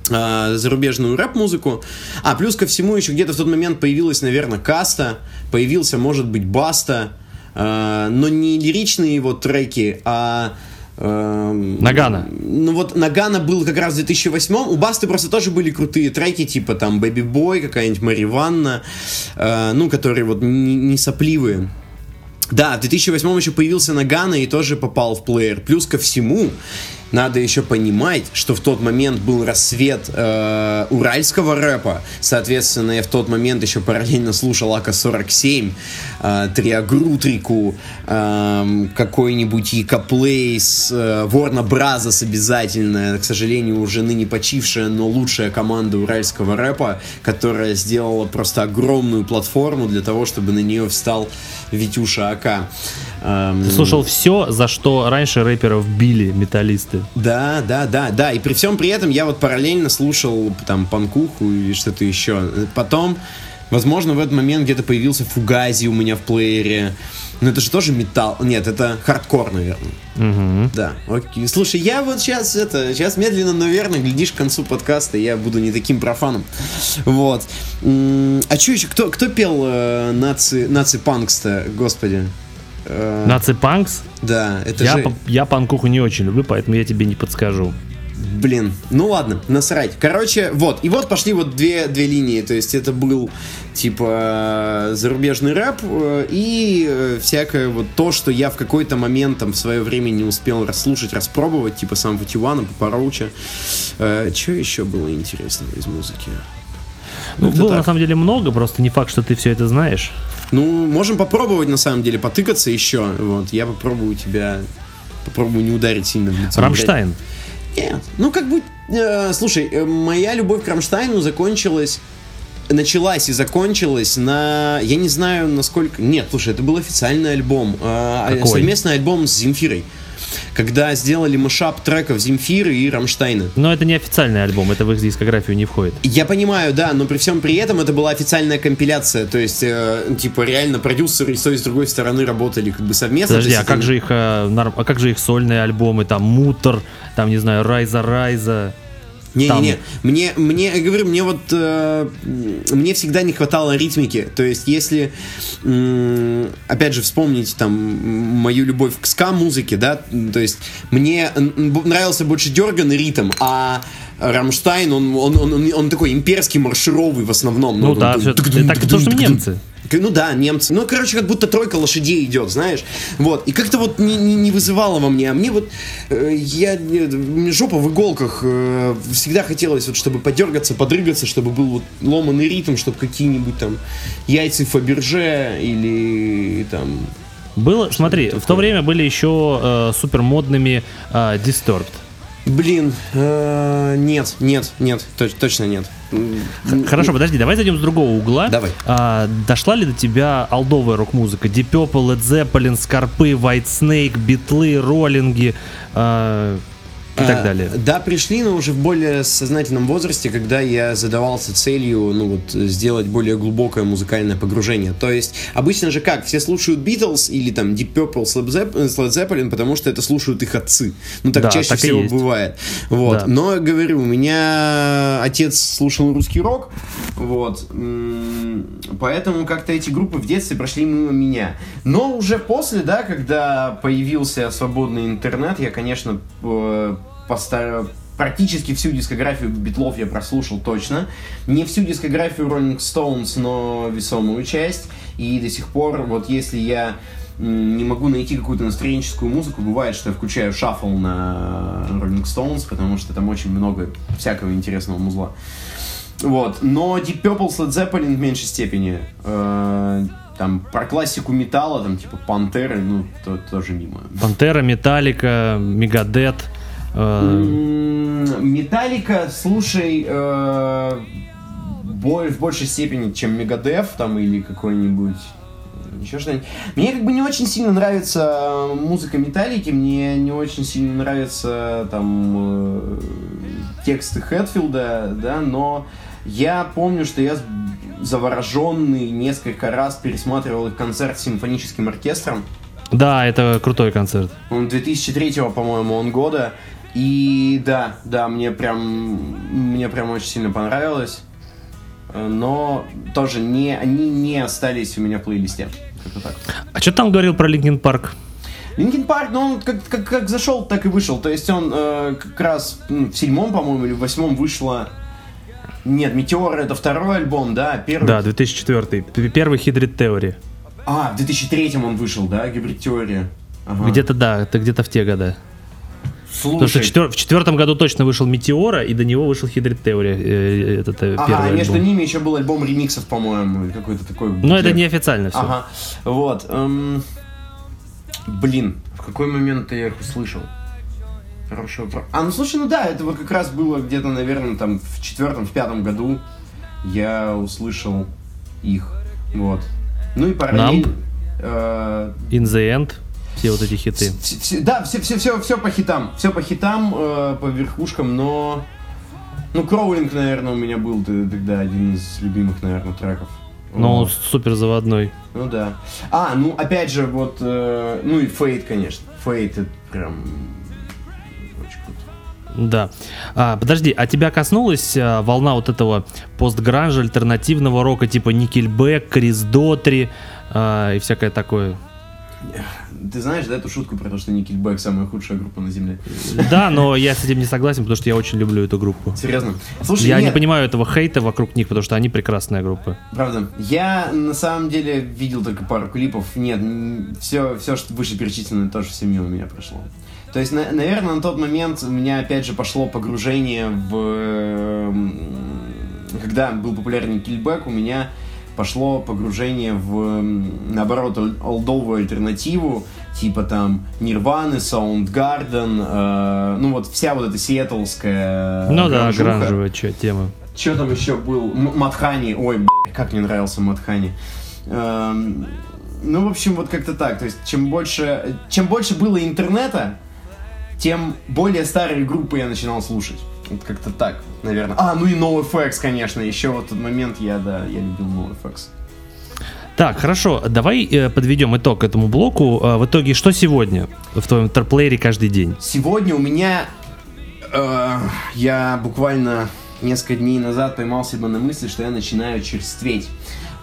зарубежную рэп-музыку. А, плюс ко всему еще где-то в тот момент появилась, наверное, Каста, появился, может быть, Баста, а, но не лиричные его треки, а... эм, Нагана. Ну вот Нагана был как раз в 2008 У Басты просто тоже были крутые треки, типа там Baby Boy, какая-нибудь Мари Ванна, э, ну, которые вот не, не сопливые. Да, в 2008 еще появился Нагана и тоже попал в плеер. Плюс ко всему, надо еще понимать, что в тот момент был рассвет э, уральского рэпа. Соответственно, я в тот момент еще параллельно слушал АК-47, э, Триагрутрику, э, какой-нибудь Икоплейс, э, Ворна Бразос обязательно. К сожалению, уже ныне почившая, но лучшая команда уральского рэпа, которая сделала просто огромную платформу для того, чтобы на нее встал Витюша АК. Эм, Ты слушал все, за что раньше рэперов били металлисты. Да, да, да, да. И при всем при этом я вот параллельно слушал там панкуху или что-то еще. Потом, возможно, в этот момент где-то появился Fugazi у меня в плеере. Но это же тоже металл. Нет, это хардкор, наверное. Мгм. Да, окей. Слушай, я вот сейчас это, сейчас медленно, но верно, глядишь к концу подкаста, я буду не таким профаном. Вот. А что еще? Кто, кто пел э, наци, наци панкс-то, господи? Э, Наци Панкс? Да, это Я, же... я панкуху не очень люблю, поэтому я тебе не подскажу. Блин, ну ладно, насрать. Короче, вот, и вот пошли вот две, две линии, то есть это был, типа, зарубежный рэп э, и э, всякое вот то, что я в какой-то момент там в свое время не успел расслушать, распробовать, типа сам Фативана, Папароуча. Что еще было интересного из музыки? Ну, как-то было так. на самом деле много, просто не факт, что ты все это знаешь. Ну, можем попробовать, на самом деле, потыкаться еще. Вот, я попробую тебя... Попробую не ударить сильно в лицо. Рамштайн. Нет. Ну, как бы, э, слушай, э, моя любовь к Рамштайну закончилась началась и закончилась на... Я не знаю, насколько... Нет, слушай, это был официальный альбом. э, Какой? Совместный альбом с Земфирой. Когда сделали мышап треков Земфиры и Рамштайна. Но это не официальный альбом, это в их дискографию не входит. Я понимаю, да, но при всем при этом это была официальная компиляция. То есть, э, типа, реально продюсеры и с той и с другой стороны работали как бы совместно. Подожди, а как же их, э, нар- а как же их сольные альбомы, там Мутор, там не знаю, Райза Райза. Не-не-не, мне, мне, я говорю, мне вот, э, мне всегда не хватало ритмики, то есть если, м, опять же, вспомнить там мою любовь к ска-музыке, да, м, то есть мне нравился больше дерганный ритм, а Рамштайн, он, он, он, он- он такой имперский маршировый в основном. Ну он- да, он- всё- это так то, что немцы. Ну да, немцы. Ну, короче, как будто тройка лошадей идет, знаешь. Вот. И как-то вот не, не, не вызывало во мне. А мне вот э, я мне жопа в иголках. э, всегда хотелось, вот, чтобы подергаться, подрыгаться, чтобы был вот ломанный ритм, чтобы какие-нибудь там яйца Фаберже или там. Было, смотри, в то время были еще э, супер модными э, Disturbed. Блин, э, нет, нет, нет, точ- точно нет. Хорошо, подожди, давай зайдем с другого угла. Давай. А, дошла ли до тебя алдовая рок-музыка? Deep Purple, Led Zeppelin, Скорпы, White Snake, Битлы, Роллинги а, и так А, далее? Да, пришли, но уже в более сознательном возрасте, когда я задавался целью, ну вот, сделать более глубокое музыкальное погружение. То есть, обычно же как, все слушают Beatles или там Deep Purple Led Zeppelin, потому что это слушают их отцы. Ну так Да, чаще так всего бывает. Вот. Да. Но, говорю, у меня отец слушал русский рок, вот, поэтому как-то эти группы в детстве прошли мимо меня. Но уже после, да, когда появился свободный интернет, я, конечно, э, постар- Практически всю дискографию Битлов я прослушал точно. Не всю дискографию Rolling Stones, но весомую часть. И до сих пор, вот если я не могу найти какую-то настроенческую музыку. Бывает, что я включаю шаффл на Rolling Stones, потому что там очень много всякого интересного музла. Вот. Но Deep Purple, Led Zeppelin в меньшей степени. Э, там про классику металла, там типа Пантеры, ну, то- тоже мимо. Пантера, Металлика, Мегадет. Металлика, слушай, э, в большей степени, чем Мегадев там или какой-нибудь э, еще что-нибудь. Мне как бы не очень сильно нравится э, музыка Металлики, мне не очень сильно нравятся там э, тексты Хэтфилда, да, но я помню, что я завороженный несколько раз пересматривал их концерт с симфоническим оркестром. Да, это крутой концерт. Он 2003, по-моему, он года. И да, да, мне прям, мне прям очень сильно понравилось. Но тоже не, они не остались у меня в плейлисте. Как-то так. А что там говорил про Linkin Park? Linkin Park, ну он как, как, как зашел, так и вышел. То есть он э, как раз м, в седьмом, по-моему, или в восьмом вышло... Нет, Метеор это второй альбом, да, первый. Да, 2004. П- Первый Hybrid Theory. А, в 2003 он вышел, да, Гибрид Теория. Ага. Где-то, да, это где-то в те года. Потому что Слушай, четвер- в четвертом году точно вышел Метеора, и до него вышел Hybrid Theory. э, Этот э, ага, первый а между альбом. ними еще был альбом ремиксов, по-моему, какой-то такой. Но это неофициально все. Ага, вот. эм, Блин, в какой момент я их услышал? Хороший вопрос. А, ну слушай, ну да, это вот как раз было где-то, наверное, там в четвертом, в пятом году я услышал их. Вот. Ну и параллельно... э, In the End. Все вот эти хиты. Да, все, все, все, все по хитам. Все по хитам, э, по верхушкам, но. Ну, Кроулинг, наверное, у меня был тогда один из любимых, наверное, треков. Он Вот. супер заводной. Ну да. А, ну опять же, вот. э, ну и Фейт, конечно. Фейт это прям. Очень круто. Да. А, подожди, а тебя коснулась а, волна вот этого постгранжа, альтернативного рока, типа Никельбэк, Крис Дотри а, и всякое такое? Ты знаешь, да, эту шутку про то, что Nickelback самая худшая группа на Земле? Да, но я с этим не согласен, потому что я очень люблю эту группу. Серьезно? Слушай, Я не нет, понимаю этого хейта вокруг них, потому что они прекрасная группа. Правда. Я на самом деле видел только пару клипов. Нет, все, все, что вышеперечисленное, тоже все мимо меня прошло. То есть, на- наверное, на тот момент у меня опять же пошло погружение в... Когда был популярен кильбэк, у меня пошло погружение в, наоборот, ол- олдовую альтернативу, типа там Нирваны, Soundgarden, э, ну вот вся вот эта сиэтлская Ну да, гранжевая тема. Что там еще был? М- Матхани. Ой, б***ь, как мне нравился Матхани. Эм, ну, в общем, вот как-то так. То есть, чем больше, чем больше было интернета, тем более старые группы я начинал слушать. Вот как-то так, наверное. А, ну и NoFX, конечно. Еще вот тот момент я, да, я любил NoFX. Так, хорошо, давай э, подведем итог этому блоку. А, в итоге, что сегодня в твоем торплеере каждый день? Сегодня у меня... э, я буквально несколько дней назад поймал себя на мысли, что я начинаю черстветь.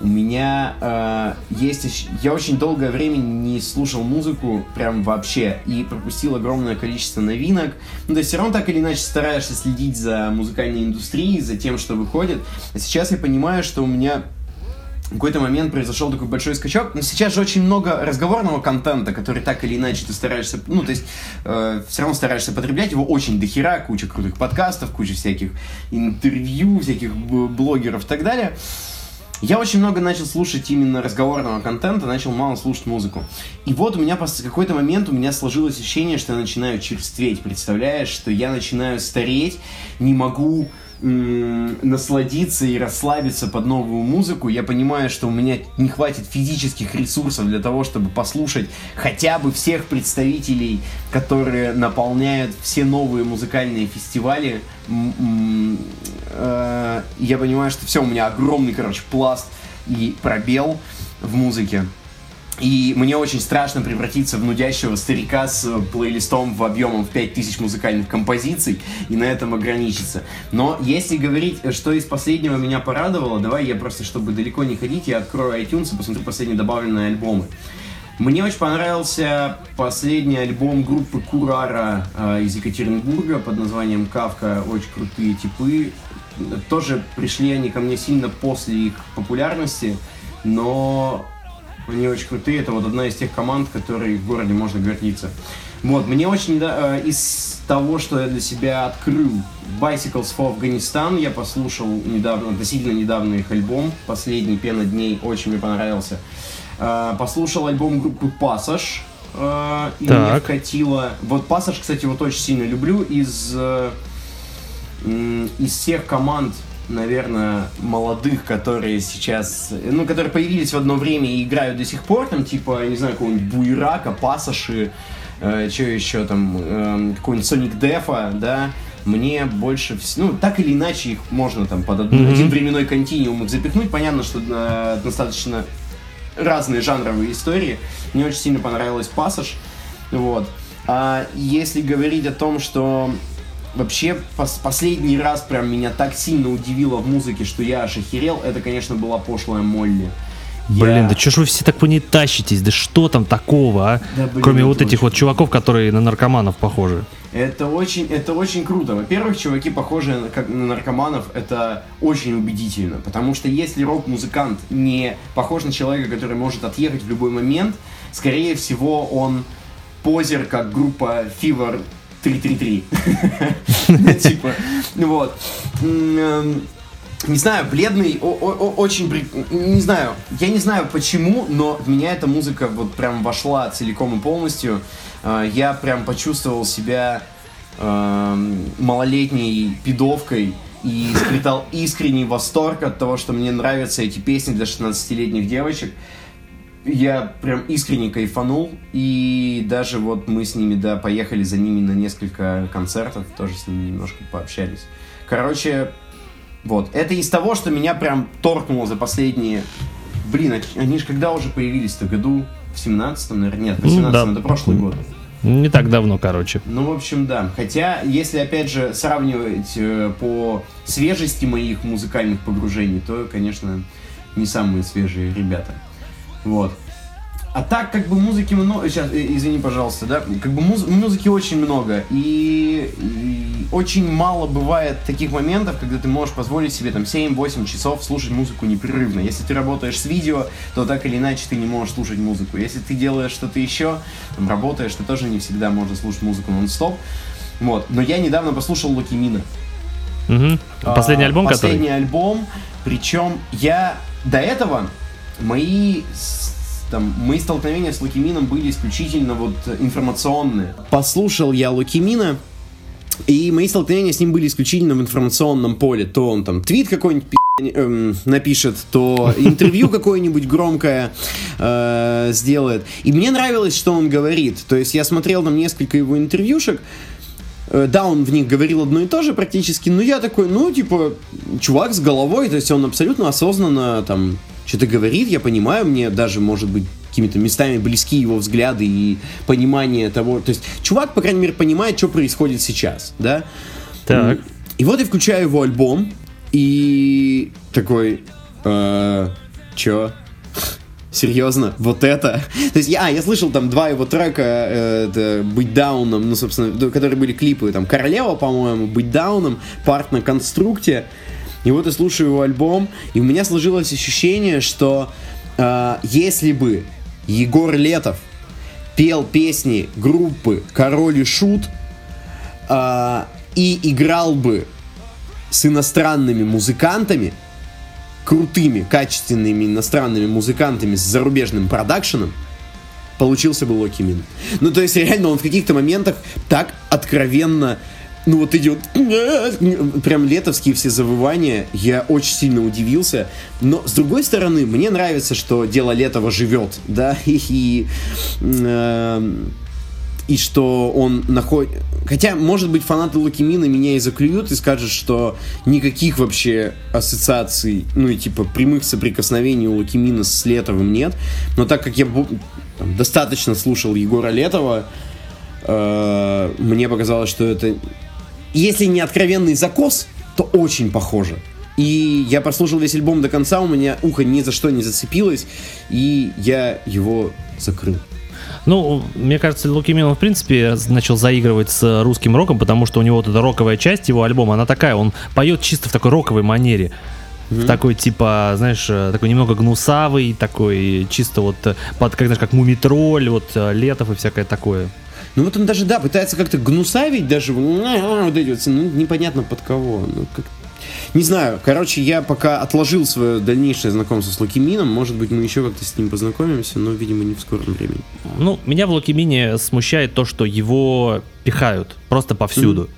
У меня э, есть... Я очень долгое время не слушал музыку прям вообще и пропустил огромное количество новинок. Ну, то есть все равно так или иначе стараешься следить за музыкальной индустрией, за тем, что выходит. А сейчас я понимаю, что у меня в какой-то момент произошел такой большой скачок. Но сейчас же очень много разговорного контента, который так или иначе ты стараешься, ну, то есть, все равно стараешься потреблять его очень дохера, куча крутых подкастов, куча всяких интервью, всяких блогеров и так далее. Я очень много начал слушать именно разговорного контента, начал мало слушать музыку. И вот у меня просто какой-то момент у меня сложилось ощущение, что я начинаю черстветь, представляешь, что я начинаю стареть, не могу насладиться и расслабиться под новую музыку. Я понимаю, что у меня не хватит физических ресурсов для того, чтобы послушать хотя бы всех представителей, которые наполняют все новые музыкальные фестивали. Э, Я понимаю, что все, у меня огромный, короче, пласт и пробел в музыке. И мне очень страшно превратиться в нудящего старика с э, плейлистом в объемом в 5000 музыкальных композиций и на этом ограничиться. Но если говорить, э, что из последнего меня порадовало, давай я просто, чтобы далеко не ходить, я открою iTunes и посмотрю последние добавленные альбомы. Мне очень понравился последний альбом группы Курара э, из Екатеринбурга под названием Кавка. Очень крутые типы. Тоже пришли они ко мне сильно после их популярности, но Они очень крутые. Это вот одна из тех команд, которые в городе можно гордиться. Вот, мне очень да, э, из того, что я для себя открыл Bicycles for Afghanistan, я послушал недавно, относительно недавно их альбом, последний «Пена дней», очень мне понравился. Э, послушал альбом группы Passage, э, и Так. мне вкатило... Вот Passage, кстати, вот очень сильно люблю из... из всех команд, наверное, молодых, которые сейчас, ну, которые появились в одно время и играют до сих пор, там, типа, не знаю, какого-нибудь Буйрака, Пасаши, что еще там, эм, какой-нибудь Sonic Дефа, да, мне больше всего, ну, так или иначе их можно там под один, Мгм. один временной континуум их запихнуть, понятно, что э, достаточно разные жанровые истории. Мне очень сильно понравилась пассаж. Вот. А если говорить о том, что вообще пос- последний раз прям меня так сильно удивило в музыке, что я аж охерел, это, конечно, была пошлая Молли. Блин, Я- да чё ж вы все так по ней тащитесь? Да что там такого, а? Да, блин, Кроме вот этих очень вот чуваков, которые на наркоманов похожи. Это очень, это очень круто. Во-первых, чуваки, похожие на, как на наркоманов, это очень убедительно. Потому что если рок-музыкант не похож на человека, который может отъехать в любой момент, скорее всего, он позер, как группа Fever 333. Ну, (laughs) Типа, вот. Эм, Не знаю, бледный, о- о- о- очень, не знаю, я не знаю почему, но в меня эта музыка вот прям вошла целиком и полностью. А, Я прям почувствовал себя эм, малолетней пидовкой и испытал искренний восторг от того, что мне нравятся эти песни для 16-летних девочек. Я прям искренне кайфанул, и даже вот мы с ними, да, поехали за ними на несколько концертов, тоже с ними немножко пообщались. Короче, вот, это из того, что меня прям торкнуло за последние... Блин, они же когда уже появились-то? Году в 17-м, наверное? Нет, в Ну, 18-м, да. это прошлый год. Не так давно, короче. Ну, в общем, да. Хотя, если, опять же, сравнивать э, по свежести моих музыкальных погружений, то, конечно, не самые свежие ребята. Вот. А так, как бы музыки много... Сейчас, э, извини, пожалуйста, да? Как бы муз- музыки очень много. И, и очень мало бывает таких моментов, когда ты можешь позволить себе там 7-8 часов слушать музыку непрерывно. Если ты работаешь с видео, то так или иначе ты не можешь слушать музыку. Если ты делаешь что-то еще, там, работаешь, ты тоже не всегда можно слушать музыку нон-стоп. Вот. Но я недавно послушал Лукимина. Мгм. Последний А, альбом, Последний который... альбом. Причем я до этого мои там, мои столкновения с Лукимином были исключительно вот информационные. Послушал я Лукимина, и мои столкновения с ним были исключительно в информационном поле. То он там твит какой-нибудь эм, напишет, то (laughs) интервью какое-нибудь громкое э, сделает. И мне нравилось, что он говорит. То есть я смотрел там несколько его интервьюшек, Э, Да, он в них говорил одно и то же практически, но я такой, ну, типа, чувак с головой, то есть он абсолютно осознанно там что-то говорит, я понимаю, мне даже, может быть, какими-то местами близки его взгляды и понимание того, то есть чувак, по крайней мере, понимает, что происходит сейчас, да? Так. И вот я включаю его альбом, и такой, э, чё? Серьезно? Вот это? То есть, я, а, я слышал там два его трека, э, это «Быть дауном», ну, собственно, которые были клипы, там, «Королева», по-моему, «Быть дауном», «Парт на конструкте». И вот я слушаю его альбом, и у меня сложилось ощущение, что э, если бы Егор Летов пел песни группы «Король и Шут», а, и играл бы с иностранными музыкантами, крутыми, качественными иностранными музыкантами с зарубежным продакшеном, получился бы Локи Мин. Ну, то есть, реально, он в каких-то моментах так откровенно ну вот вот (clears throat) прям летовские все завывания, я очень сильно удивился. Но с другой стороны, мне нравится, что дело Летова живет, да, (laughs) и, и, э, и что он находит... Хотя, может быть, фанаты Лукимина меня и заклюют и скажут, что никаких вообще ассоциаций, ну и типа прямых соприкосновений у Лукимина с Летовым нет. Но так как я там, достаточно слушал Егора Летова, э, мне показалось, что это... Если не откровенный закос, то очень похоже. И я прослушал весь альбом до конца, у меня ухо ни за что не зацепилось, и я его закрыл. Ну, мне кажется, Луки Мин, в принципе, начал заигрывать с русским роком, потому что у него вот эта роковая часть его альбома, она такая, он поет чисто в такой роковой манере. в такой типа, знаешь, э, такой немного гнусавый, такой чисто вот э, под, как знаешь, как мумитроль, вот э, Летов и всякое такое. Ну вот он даже, да, пытается как-то гнусавить даже, «А, вот эти вот, ну, непонятно под кого. Ну, как... Не знаю, короче, я пока отложил свое дальнейшее знакомство с Лукимином, может быть, мы еще как-то с ним познакомимся, но, видимо, не в скором времени. Ну, меня в Лукимине смущает то, что его пихают просто повсюду.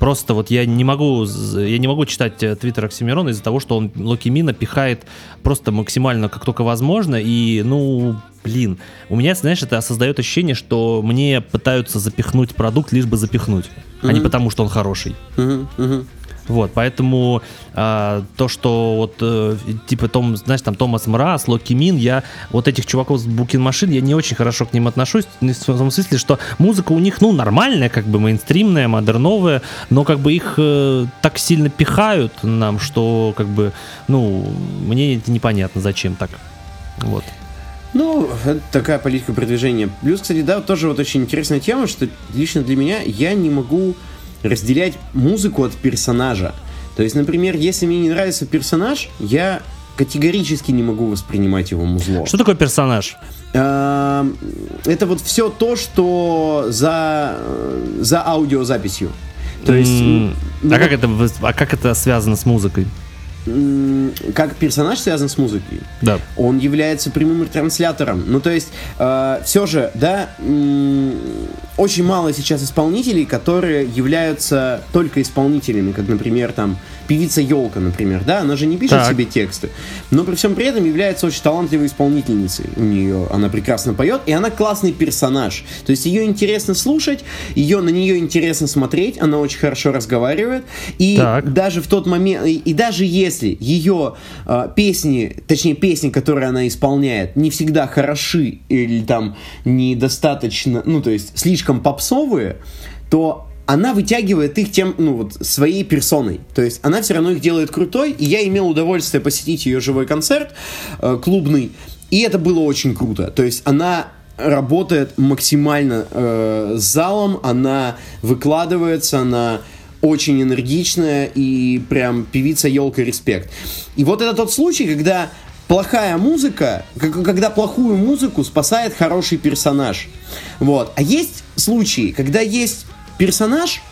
Просто вот я не могу, я не могу читать э, твиттер Оксимирона из-за того, что он Локимина пихает просто максимально как только возможно. И, ну, блин, у меня, знаешь, это создает ощущение, что мне пытаются запихнуть продукт, лишь бы запихнуть, а не потому, что он хороший. Мгм, мгм. Вот, поэтому а, то, что вот э, типа Том, знаешь, там Томас Мраз, Локи Мин, я вот этих чуваков с Букин Машин, я не очень хорошо к ним отношусь, в том смысле, что музыка у них, ну, нормальная, как бы мейнстримная, модерновая, но как бы их э, так сильно пихают нам, что как бы, ну, мне это непонятно, зачем так. Вот. Ну, это такая политика продвижения. Плюс, кстати, да, тоже вот очень интересная тема, что лично для меня я не могу разделять музыку от персонажа. То есть, например, если мне не нравится персонаж, я категорически не могу воспринимать его музло. Что такое персонаж? Эм, Это вот все то, что за, э, за аудиозаписью. То есть, М, ну, а, как это, а как это связано с музыкой? Как персонаж связан с музыкой, Да. он является прямым ретранслятором. Ну, то есть, все же, да, м, очень мало сейчас исполнителей, которые являются только исполнителями, как, например, там, певица Елка, например, да, она же не пишет Так. себе тексты, но при всем при этом является очень талантливой исполнительницей. У нее она прекрасно поет, и она классный персонаж. То есть ее интересно слушать, ее на нее интересно смотреть, она очень хорошо разговаривает, и Так. даже в тот момент, и, и даже если ее э, песни, точнее песни, которые она исполняет, не всегда хороши или там недостаточно, ну то есть слишком попсовые, то она вытягивает их тем, ну вот, своей персоной. То есть она все равно их делает крутой, и я имел удовольствие посетить ее живой концерт э, клубный, и это было очень круто. То есть она работает максимально э, с залом, она выкладывается, она очень энергичная и прям певица Ёлка респект. И вот это тот случай, когда плохая музыка, когда плохую музыку спасает хороший персонаж. Вот. А есть случаи, когда есть персонаж,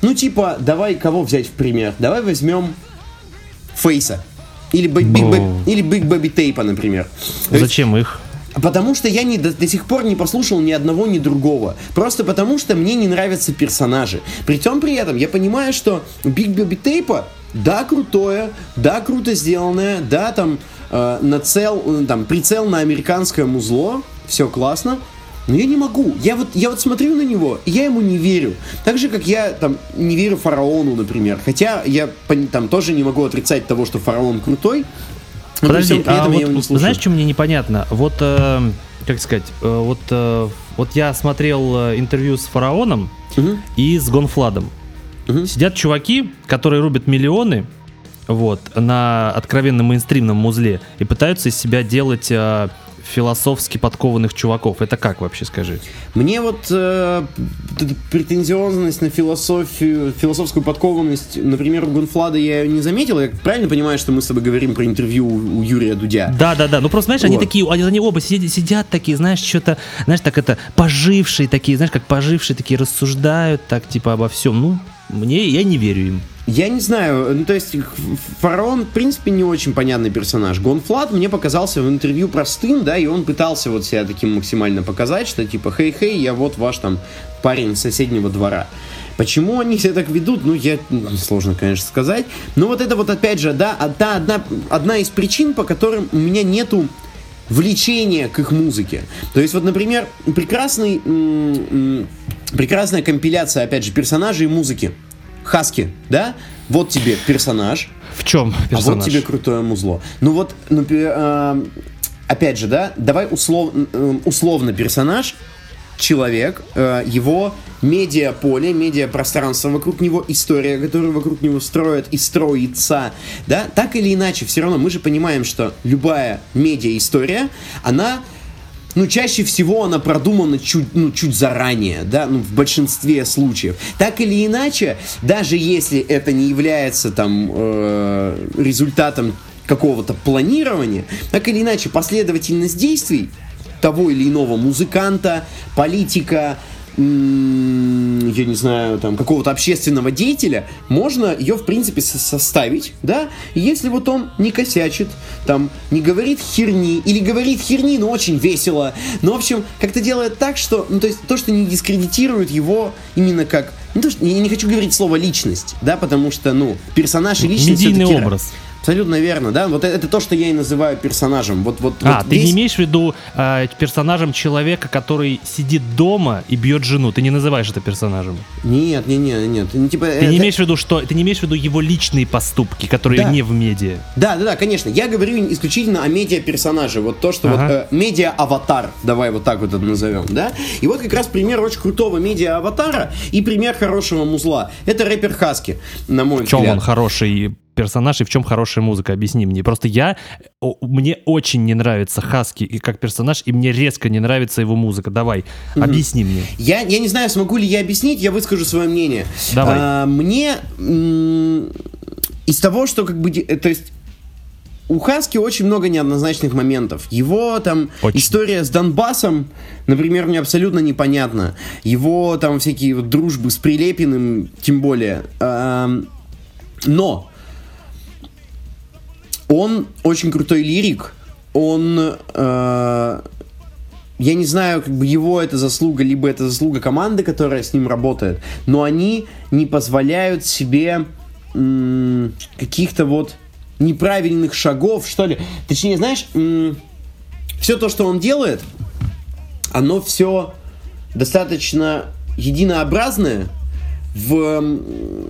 ну типа, давай кого взять в пример? Давай возьмем Face а. Или Big. Baby- или Big Baby Tape а, например. Зачем их? Потому что я не, до, до сих пор не послушал ни одного, ни другого. Просто потому что мне не нравятся персонажи. При том при этом я понимаю, что Биг Бэби Тейпа, да, крутое, да, круто сделанное, да, там, э, нацел, э, там, прицел на американское музло, все классно. Но я не могу. Я вот, я вот смотрю на него, и я ему не верю. Так же, как я там не верю фараону, например. Хотя я там тоже не могу отрицать того, что фараон крутой. но Подожди, при а я вот его не слушаю. знаешь, что мне непонятно? Вот, э, как сказать, э, вот, э, вот я смотрел э, интервью с фараоном Мгм. и с Гонфладом. Мгм. Сидят чуваки, которые рубят миллионы, вот, на откровенном мейнстримном музле и пытаются из себя делать э, философски подкованных чуваков. Это как вообще, скажи? Мне вот э, претензиозность на философию, философскую подкованность, например, у Гунфлада я не заметил. Я правильно понимаю, что мы с тобой говорим про интервью у у Юрия Дудя? Да, да, да. Ну просто, знаешь, они Вот. такие, они, они оба сидят, сидят такие, знаешь, что-то, знаешь, так это, пожившие такие, знаешь, как пожившие такие рассуждают, так типа обо всем. Ну, мне, я не верю им. Я не знаю, ну то есть Фараон, в принципе, не очень понятный персонаж. Гонфлад мне показался в интервью простым, да, и он пытался вот себя таким максимально показать, что типа, хей-хей, я вот ваш там парень соседнего двора. Почему они себя так ведут, ну, я м, сложно, конечно, сказать. Но вот это вот, опять же, да, одна, одна из причин, по которым у меня нету влечения к их музыке. То есть, вот, например, прекрасный, м, м, прекрасная компиляция, опять же, персонажей и музыки. Хаски, да? Вот тебе персонаж, В чем а персонаж? вот тебе крутое музло. Ну вот, ну, а, опять же, да, давай услов, м, условно персонаж, человек, э, его медиаполе, медиапространство вокруг него, история, которая вокруг него строит и строится, да, так или иначе, все равно мы же понимаем, что любая медиа-история, она ну, чаще всего она продумана чуть, ну, чуть заранее, да, ну, в большинстве случаев. Так или иначе, даже если это не является там э, результатом какого-то планирования, так или иначе последовательность действий того или иного музыканта, политика, я не знаю, там, какого-то общественного деятеля, можно ее, в принципе, со- составить, да, и если вот он не косячит, там, не говорит херни, или говорит херни, но очень весело, ну, в общем, как-то делает так, что, ну, то есть, то, что не дискредитирует его именно как, ну, то, что, я не хочу говорить слово личность, да, потому что, ну, персонаж и личность Медийный образ. Абсолютно верно, да, вот это, это то, что я и называю персонажем, вот, вот, А, вот ты не весь- имеешь в виду э, персонажем человека, который сидит дома и бьет жену. Ты не называешь это персонажем. Нет, не, не, нет. Ну, типа, Ты не имеешь в виду, что ты не имеешь в виду его личные поступки, которые Да. не в медиа. Да, да, да, конечно. Я говорю исключительно о медиа-персонаже. Вот то, что Ага. вот э, медиа-аватар, давай вот так вот это назовем, да? И вот как раз пример очень крутого медиа-аватара и пример хорошего музла. Это рэпер Хаски, на мой В чем взгляд. он хороший персонаж и в чем хорошая музыка? Объясни мне. Просто я мне очень не нравится Хаски как персонаж, и мне резко не нравится его музыка. Давай, объясни мне. Я, я не знаю, смогу ли я объяснить, я выскажу свое мнение. Давай. А, мне из того, что как бы, то есть у Хаски очень много неоднозначных моментов. Его там Очень. история с Донбассом, например, мне абсолютно непонятна. Его там всякие вот дружбы с Прилепиным, тем более. Но он очень крутой лирик. Он э, я не знаю, как бы его это заслуга, либо это заслуга команды, которая с ним работает, но они не позволяют себе м, каких-то вот неправильных шагов, что ли. Точнее, знаешь, все то, что он делает, оно все достаточно единообразное в, м,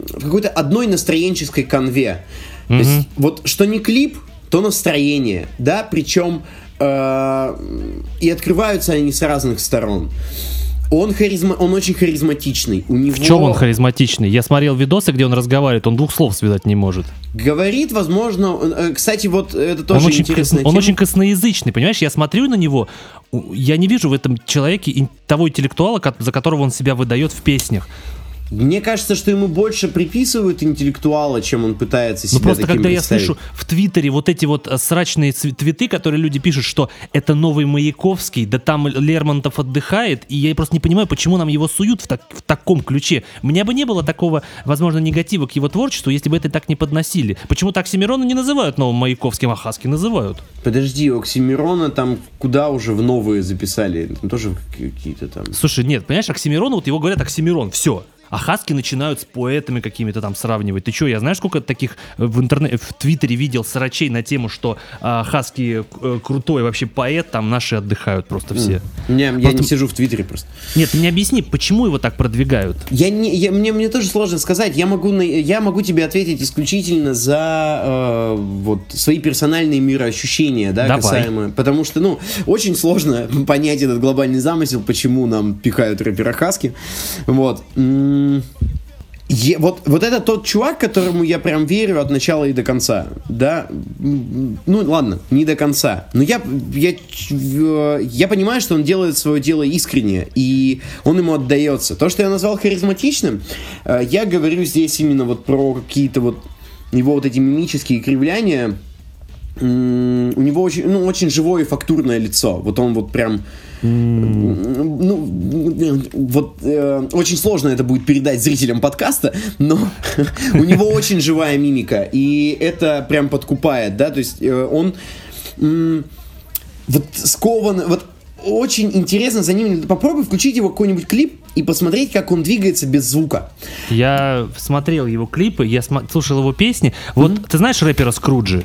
в какой-то одной настроенческой конве. То есть, вот что не клип, то настроение, да, причем э, и открываются они с разных сторон. Он, харизма, он очень харизматичный. У него В чем он харизматичный? Я смотрел видосы, где он разговаривает, он двух слов связать не может. говорит, возможно, э, кстати, вот это тоже он очень, интересная кос- он тема. очень косноязычный, понимаешь? Я смотрю на него, я не вижу в этом человеке того интеллектуала, за которого он себя выдает в песнях. Мне кажется, что ему больше приписывают интеллектуала, чем он пытается себя Ну просто таким когда я слышу в Твиттере вот эти вот э, срачные твиты, которые люди пишут, что это новый Маяковский, да там Лермонтов отдыхает, и я просто не понимаю, почему нам его суют в, так- в таком ключе. У меня бы не было такого, возможно, негатива к его творчеству, если бы это так не подносили. Почему так Оксимирона не называют новым Маяковским, а Хаски называют? Подожди, Оксимирона там куда уже в новые записали? Там тоже какие-то там... Слушай, нет, понимаешь, Оксимирон, вот его говорят Оксимирон, все. А Хаски начинают с поэтами какими-то там сравнивать. Ты что, я знаешь, сколько таких э, в интернете, в Твиттере видел срачей на тему, что а, Хаски э, крутой вообще поэт, там наши отдыхают просто все. Не, я Просто- не сижу в Твиттере просто. Нет, ты мне объясни, почему его так продвигают? Я не, я- мне, мне тоже сложно сказать. Я могу, на- я могу тебе ответить исключительно за э, вот свои персональные мироощущения, да, Давай. касаемо. Потому что, ну, очень сложно (laughs) понять этот глобальный замысел, почему нам пихают рэпера Хаски. Вот. М, е- вот, вот это тот чувак, которому я прям верю от начала и до конца. Да? Ну, ладно, не до конца. Но я, я, я понимаю, что он делает свое дело искренне, и он ему отдается. То, что я назвал харизматичным, э, я говорю здесь именно вот про какие-то вот его вот эти мимические кривляния. У него очень, ну, очень живое и фактурное лицо. Вот он вот прям... Ну, вот э, очень сложно это будет передать зрителям подкаста, но (laughs) у него очень живая мимика, и это прям подкупает, да, то есть э, он м, вот скован, вот очень интересно за ним. Попробуй включить его какой-нибудь клип и посмотреть, как он двигается без звука. Я смотрел его клипы, я сма- слушал его песни. Вот ты знаешь рэпера Скруджи?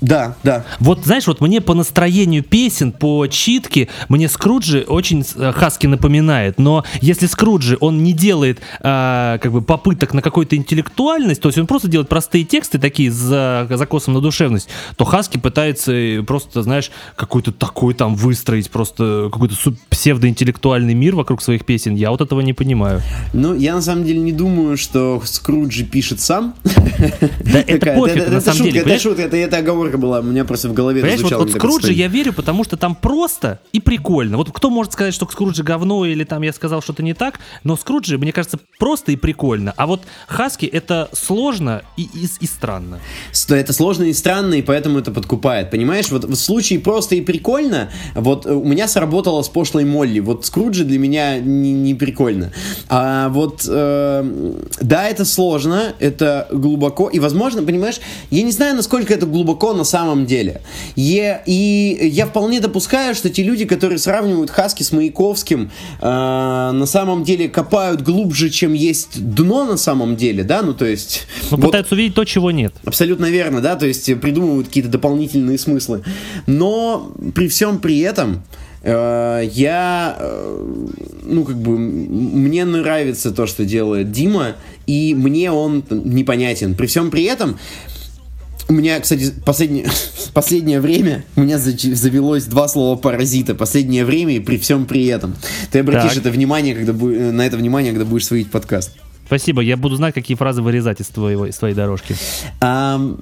Да, да. Вот знаешь, вот мне по настроению песен, по читке, мне Скруджи очень э, Хаски напоминает. Но если Скруджи, он не делает а, как бы попыток на какую-то интеллектуальность, то есть он просто делает простые тексты такие за закосом на душевность, то Хаски пытается э, просто, знаешь, какой-то такой там выстроить просто какой-то псевдоинтеллектуальный мир вокруг своих песен. Я вот этого не понимаю. Ну, я на самом деле не думаю, что Скруджи пишет сам. Да (laughs) это пофиг, на самом деле, Это шутка, это, это оговорка оговорка была, у меня просто в голове Понимаешь, вот, вот Скруджи я верю, потому что там просто и прикольно. Вот кто может сказать, что Скруджи говно или там я сказал что-то не так, но Скруджи, мне кажется, просто и прикольно. А вот Хаски это сложно и, и, и странно. Это сложно и странно, и поэтому это подкупает. Понимаешь, вот в случае просто и прикольно, вот э, у меня сработало с пошлой Молли. Вот Скруджи для меня не, не прикольно. А вот э, да, это сложно, это глубоко, и возможно, понимаешь, я не знаю, насколько это глубоко на самом деле. Е- и я вполне допускаю, что те люди, которые сравнивают Хаски с Маяковским, э, на самом деле копают глубже, чем есть дно на самом деле, да, ну то есть... Но вот- пытаются увидеть то, чего нет. Абсолютно верно, да, то есть придумывают какие-то дополнительные смыслы. Но при всем при этом э, я, э, ну, как бы, мне нравится то, что делает Дима, и мне он непонятен. При всем при этом, у меня, кстати, последнее, (laughs) последнее время у меня завелось два слова паразита. Последнее время и при всем при этом. Ты обратишь Так. это внимание, когда э, на это внимание, когда будешь сводить подкаст. Спасибо, я буду знать, какие фразы вырезать из, твоего, из твоей дорожки. Ам,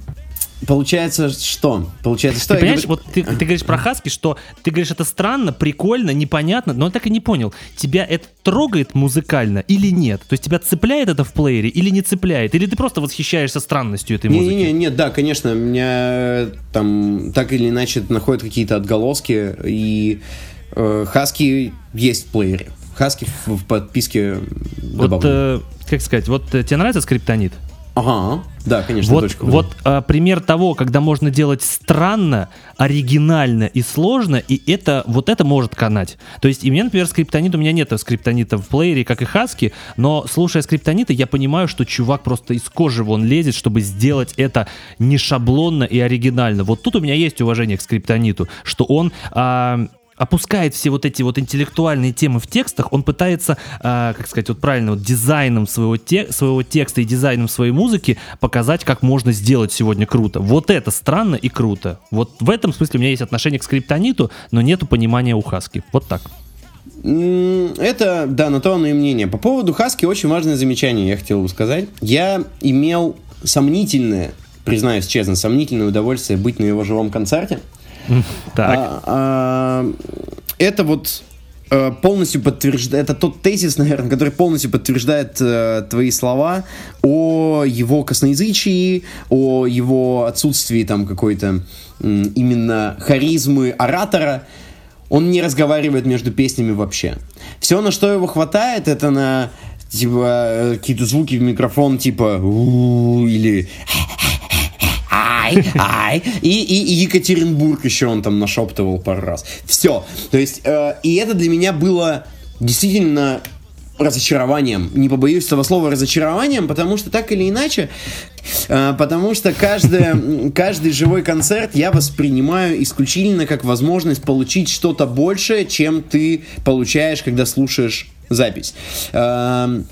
получается, что? Получается, что? Ты понимаешь, говорю- вот ты, ты говоришь про Хаски, что ты говоришь, это странно, прикольно, непонятно, но я так и не понял, тебя это трогает музыкально или нет? То есть тебя цепляет это в плеере или не цепляет? Или ты просто восхищаешься странностью этой музыки? Не-не-не, нет, да, конечно, меня э, там так или иначе находят какие-то отголоски, и э, Хаски есть в плеере. Хаски в, в подписке Вот, добавлен. э, как сказать, вот э, тебе нравится скриптонит? Ага, да, конечно, Вот, точка. вот э, пример того, когда можно делать странно, оригинально и сложно, и это вот это может канать. То есть, и мне, например, скриптонит, у меня нет скриптонита в плеере, как и Хаски, но слушая скриптонита, я понимаю, что чувак просто из кожи вон лезет, чтобы сделать это не шаблонно и оригинально. Вот тут у меня есть уважение к скриптониту, что он а, опускает все вот эти вот интеллектуальные темы в текстах, он пытается, а, как сказать, вот правильно, вот дизайном своего, те- своего текста и дизайном своей музыки показать, как можно сделать сегодня круто. Вот это странно и круто. Вот в этом смысле у меня есть отношение к скриптониту, но нету понимания у Хаски. Вот так. Это, да, на то оно и мнение. По поводу Хаски очень важное замечание я хотел бы сказать. Я имел сомнительное, признаюсь честно, сомнительное удовольствие быть на его живом концерте. (laughs) Так. А, а, это вот э, полностью подтверждает, это тот тезис, наверное, который полностью подтверждает э, твои слова о его косноязычии, о его отсутствии там какой-то м, именно харизмы оратора. Он не разговаривает между песнями вообще. Все, на что его хватает, это на типа э, какие-то звуки в микрофон, типа или ай, ай. И, и, и Екатеринбург еще он там нашептывал пару раз. Все. То есть, э, и это для меня было действительно разочарованием. Не побоюсь этого слова разочарованием, потому что так или иначе, э, потому что каждое, каждый живой концерт я воспринимаю исключительно как возможность получить что-то большее, чем ты получаешь, когда слушаешь запись. Эм,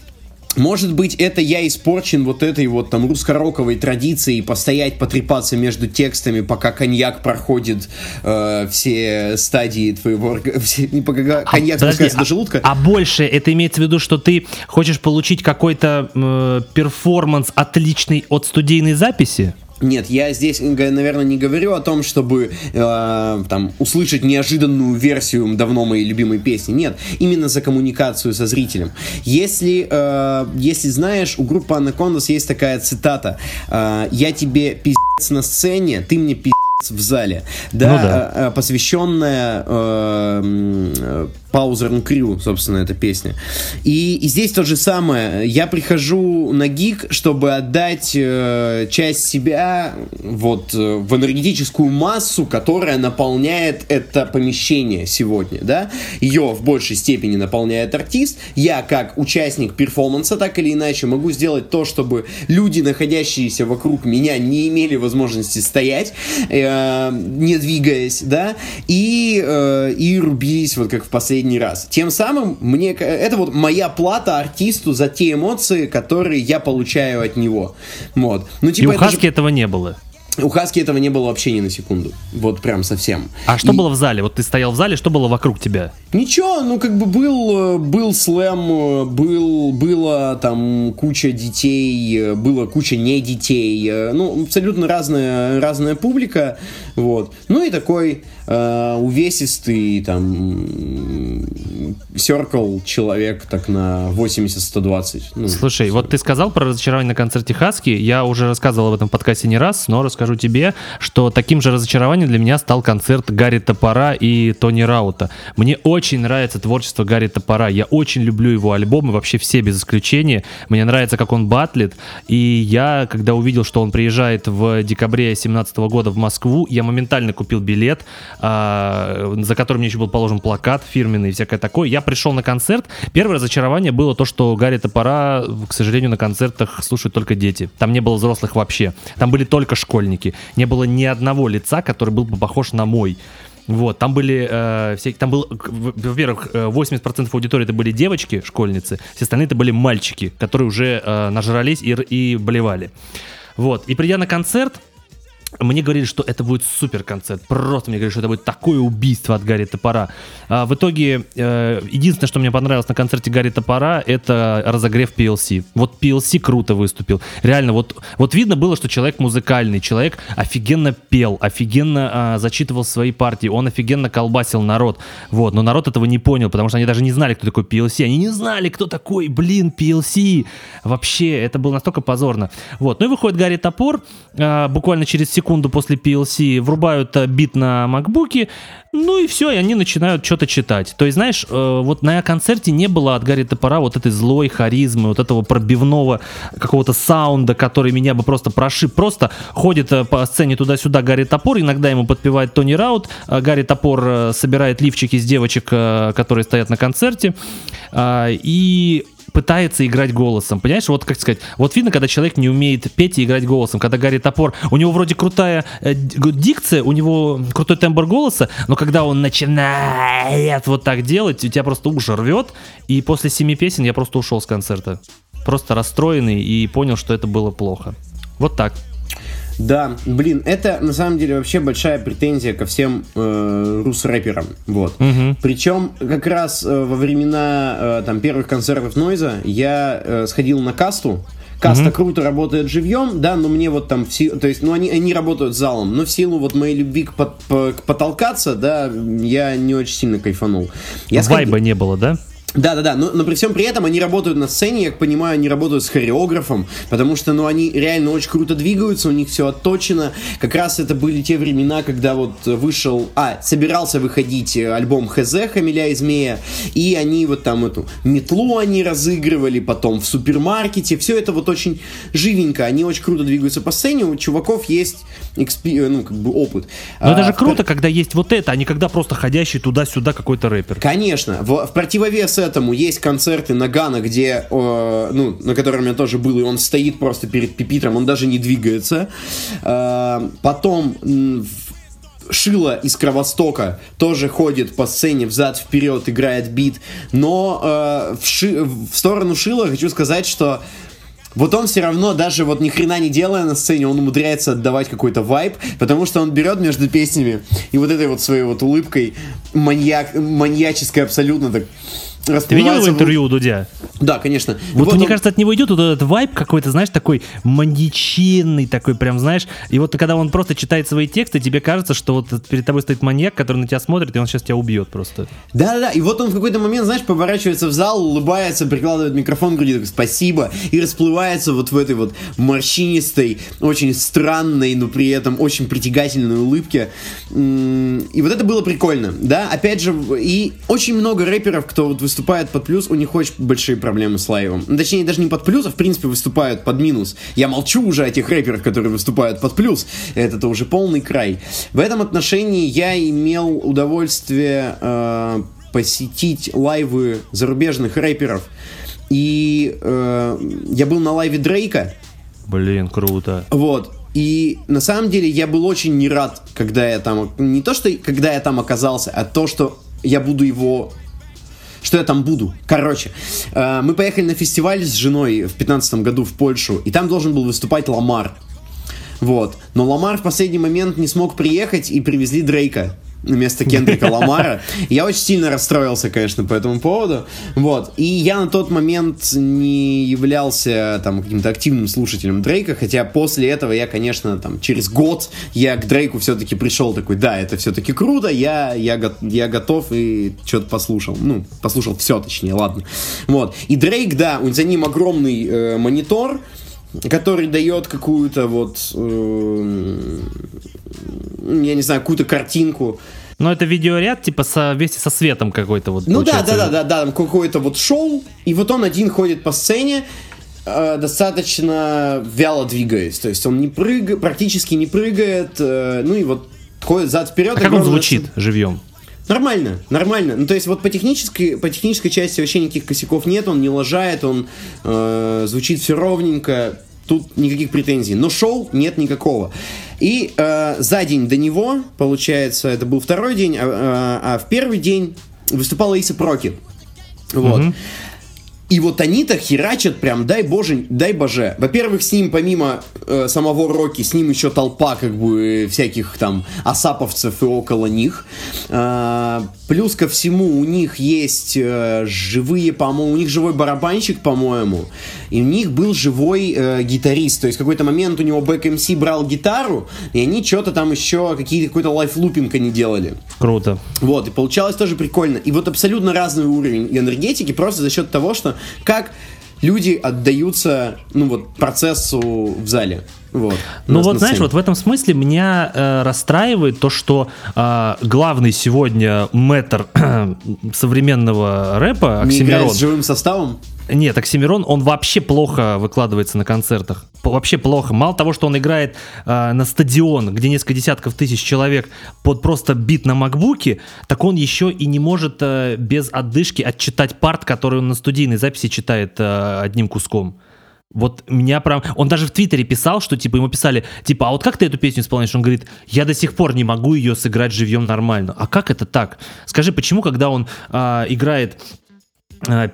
может быть, это я испорчен вот этой вот там русско-роковой традицией постоять, потрепаться между текстами, пока коньяк проходит э, все стадии твоего... (laughs) Все, не пока коньяк Подожди, спускается до желудка. А, а больше это имеется в виду, что ты хочешь получить какой-то э, перформанс отличный от студийной записи? Нет, я здесь, наверное, не говорю о том, чтобы э, там услышать неожиданную версию давно моей любимой песни. Нет, именно за коммуникацию со зрителем. Если, э, если знаешь, у группы Anacondas есть такая цитата: э, "Я тебе пиздец на сцене, ты мне пиздец в зале", да, Ну да. э, э, посвященная э, м, э, Паузер Крю, собственно, эта песня. И, и здесь то же самое. Я прихожу на гиг, чтобы отдать э, часть себя вот э, в энергетическую массу, которая наполняет это помещение сегодня, да. Ее в большей степени наполняет артист. Я, как участник перформанса, так или иначе, могу сделать то, чтобы люди, находящиеся вокруг меня, не имели возможности стоять, э, не двигаясь, да, и, э, и рубились вот как в последний раз. Тем самым мне это вот моя плата артисту за те эмоции, которые я получаю от него. Вот. Ну, И типа, у это же- Хаски этого не было. У Хаски этого не было вообще ни на секунду. Вот прям совсем. А что И- было в зале? Вот ты стоял в зале, что было вокруг тебя? Ничего, ну как бы был, э, был слэм, э, был, было там куча детей, э, было куча не детей, ну абсолютно разная, разная публика, вот. Ну и такой э, увесистый там серкл человек так на 80-120. Ну, Слушай, вот ты сказал про разочарование на концерте Хаски. Я уже рассказывал об этом подкасте не раз, но расскажу тебе, что таким же разочарованием для меня стал концерт Гарри Топора и Тони Раута. Мне очень нравится творчество Гарри Топора. Я очень люблю его альбомы, вообще все без исключения. Мне нравится, как он батлит. И я, когда увидел, что он приезжает в декабре 2017 года в Москву, я моментально купил билет, за которым мне еще был положен плакат фирменный и всякое такое. Я пришел на концерт. Первое разочарование было то, что Гарри Топора, к сожалению, на концертах слушают только дети. Там не было взрослых вообще. Там были только школьники. Не было ни одного лица, который был бы похож на мой. Вот, там были, э, всякие, там был, во-первых, э, 80% аудитории это были девочки, школьницы, все остальные это были мальчики, которые уже э, нажрались и, и болевали. Вот, и придя на концерт, мне говорили, что это будет супер концерт. Просто мне говорили, что это будет такое убийство от Гарри Топора. А в итоге, э, единственное, что мне понравилось на концерте Гарри Топора, это разогрев PLC. Вот PLC круто выступил. Реально, вот, вот видно было, что человек музыкальный, человек офигенно пел, офигенно а, зачитывал свои партии, он офигенно колбасил народ. Вот, но народ этого не понял, потому что они даже не знали, кто такой PLC. Они не знали, кто такой, блин, PLC. Вообще, это было настолько позорно. Вот, ну и выходит Гарри Топор, а, буквально через секунду после PLC врубают а, бит на макбуке, ну и все, и они начинают что-то читать. То есть, знаешь, э, вот на концерте не было от Гарри Топора вот этой злой харизмы, вот этого пробивного какого-то саунда, который меня бы просто прошиб. Просто ходит э, по сцене туда-сюда Гарри Топор, иногда ему подпевает Тони Раут, Гарри Топор э, собирает лифчики с девочек, э, которые стоят на концерте, а, и пытается играть голосом. Понимаешь, вот как сказать, вот видно, когда человек не умеет петь и играть голосом, когда Гарри Топор, у него вроде крутая э, дикция, у него крутой тембр голоса, но когда он начинает вот так делать, у тебя просто уши рвет, и после семи песен я просто ушел с концерта. Просто расстроенный и понял, что это было плохо. Вот так. Да, блин, это на самом деле вообще большая претензия ко всем э, рус-рэперам. Вот. Мгм. Причем как раз э, во времена э, там первых концертов Нойза я э, сходил на касту. Каста круто работает живьем, да, но мне вот там все, то есть, ну они, они работают залом, но в силу вот моей любви к, под- по- к потолкаться, да, я не очень сильно кайфанул. Я сходил- Вайба не было, да? Да, да, да, но, но при всем при этом они работают на сцене, я как понимаю, они работают с хореографом, потому что, ну, они реально очень круто двигаются, у них все отточено. Как раз это были те времена, когда вот вышел, а, собирался выходить э, альбом ХЗ Хамиля и Змея, и они вот там эту метлу они разыгрывали, потом в супермаркете, все это вот очень живенько, они очень круто двигаются по сцене, у чуваков есть экспи- э, ну, как бы опыт. Но это А, же в круто, когда есть вот это, а не когда просто ходящий туда-сюда какой-то рэпер. Конечно. В, в противовес этому есть концерты Нагана, где, э, ну, на котором я тоже был, и он стоит просто перед пипитром, он даже не двигается. Э, потом Шила из Кровостока тоже ходит по сцене взад-вперед, играет бит. Но э, в, Ши- в сторону Шила хочу сказать, что вот он все равно, даже вот ни хрена не делая на сцене, он умудряется отдавать какой-то вайб, потому что он берет между песнями и вот этой вот своей вот улыбкой маньяк, маньяческой абсолютно так Ты видел его интервью у Дудя? Да, конечно. Вот, мне он- кажется, от него идет вот этот вайб какой-то, знаешь, такой маньячинный, такой прям, знаешь. И вот когда он просто читает свои тексты, тебе кажется, что вот перед тобой стоит маньяк, который на тебя смотрит, и он сейчас тебя убьет просто. Да-да-да, и вот он в какой-то момент, знаешь, поворачивается в зал, улыбается, прикладывает микрофон к груди, такой, спасибо, и расплывается вот в этой вот морщинистой, очень странной, но при этом очень притягательной улыбке. И вот это было прикольно, да, опять же, и очень много рэперов, кто вот выступает под плюс, у них очень большие проблемы с лайвом. Ну, Точнее, даже не под плюс, а в принципе выступают под минус. Я молчу уже о тех рэперах, которые выступают под плюс. Это-то уже полный край. В этом отношении я имел удовольствие э, посетить лайвы зарубежных рэперов. И э, я был на лайве Дрейка. Блин, круто. Вот. И на самом деле я был очень не рад, когда я там... Не то, что когда я там оказался, а то, что я буду его... Что я там буду. Короче, э, мы поехали на фестиваль с женой в 15 году в Польшу, и там должен был выступать Ламар. Вот. Но Ламар в последний момент не смог приехать и привезли Дрейка вместо Кендрика (laughs) Ламара. Я очень сильно расстроился, конечно, по этому поводу. Вот. И я на тот момент не являлся там каким-то активным слушателем Дрейка, хотя после этого я, конечно, там через год я к Дрейку все-таки пришел такой, да, это все-таки круто, я, я, я готов и что-то послушал. Ну, послушал все, точнее, ладно. Вот. И Дрейк, да, у- за ним огромный э, монитор, который дает какую-то вот, э, я не знаю, какую-то картинку. Но это видеоряд, типа, со, вместе со светом какой-то вот. Ну да, да, да, да, да, там какое-то вот шоу, и вот он один ходит по сцене, э, достаточно вяло двигаясь. То есть он не прыгает, практически не прыгает, э, ну и вот ходит зад-вперед. А как он звучит живьем? Нормально, нормально. Ну, то есть, вот по технической, по технической части вообще никаких косяков нет, он не лажает, он э, звучит все ровненько, тут никаких претензий. Но шоу нет никакого. И э, за день до него, получается, это был второй день, а, а- а в первый день выступала Иса Проки. Вот. И вот они-то херачат прям, дай боже, дай боже. Во-первых, с ним помимо э, самого Рокки, с ним еще толпа как бы всяких там асаповцев и около них. А, плюс ко всему у них есть э, живые, по-моему, у них живой барабанщик, по-моему. И у них был живой э, гитарист. То есть в какой-то момент у него бэк МС брал гитару, и они что-то там еще, какие-то какой-то лайфлупинг они делали. Круто. Вот, и получалось тоже прикольно. И вот абсолютно разный уровень энергетики просто за счет того, что как люди отдаются, ну вот, процессу в зале. Вот. Ну вот, на знаешь, сцене. вот в этом смысле меня э, расстраивает то, что э, главный сегодня мэтр (clears throat) современного рэпа, Не Оксимирон, с живым составом. Нет, Оксимирон, он вообще плохо выкладывается на концертах. Вообще плохо. Мало того, что он играет э, на стадион, где несколько десятков тысяч человек под просто бит на макбуке, так он еще и не может э, без отдышки отчитать парт, который он на студийной записи читает э, одним куском. Вот меня прям... Он даже в Твиттере писал, что типа ему писали, типа, а вот как ты эту песню исполняешь? Он говорит, я до сих пор не могу ее сыграть живьем нормально. А как это так? Скажи, почему, когда он а, играет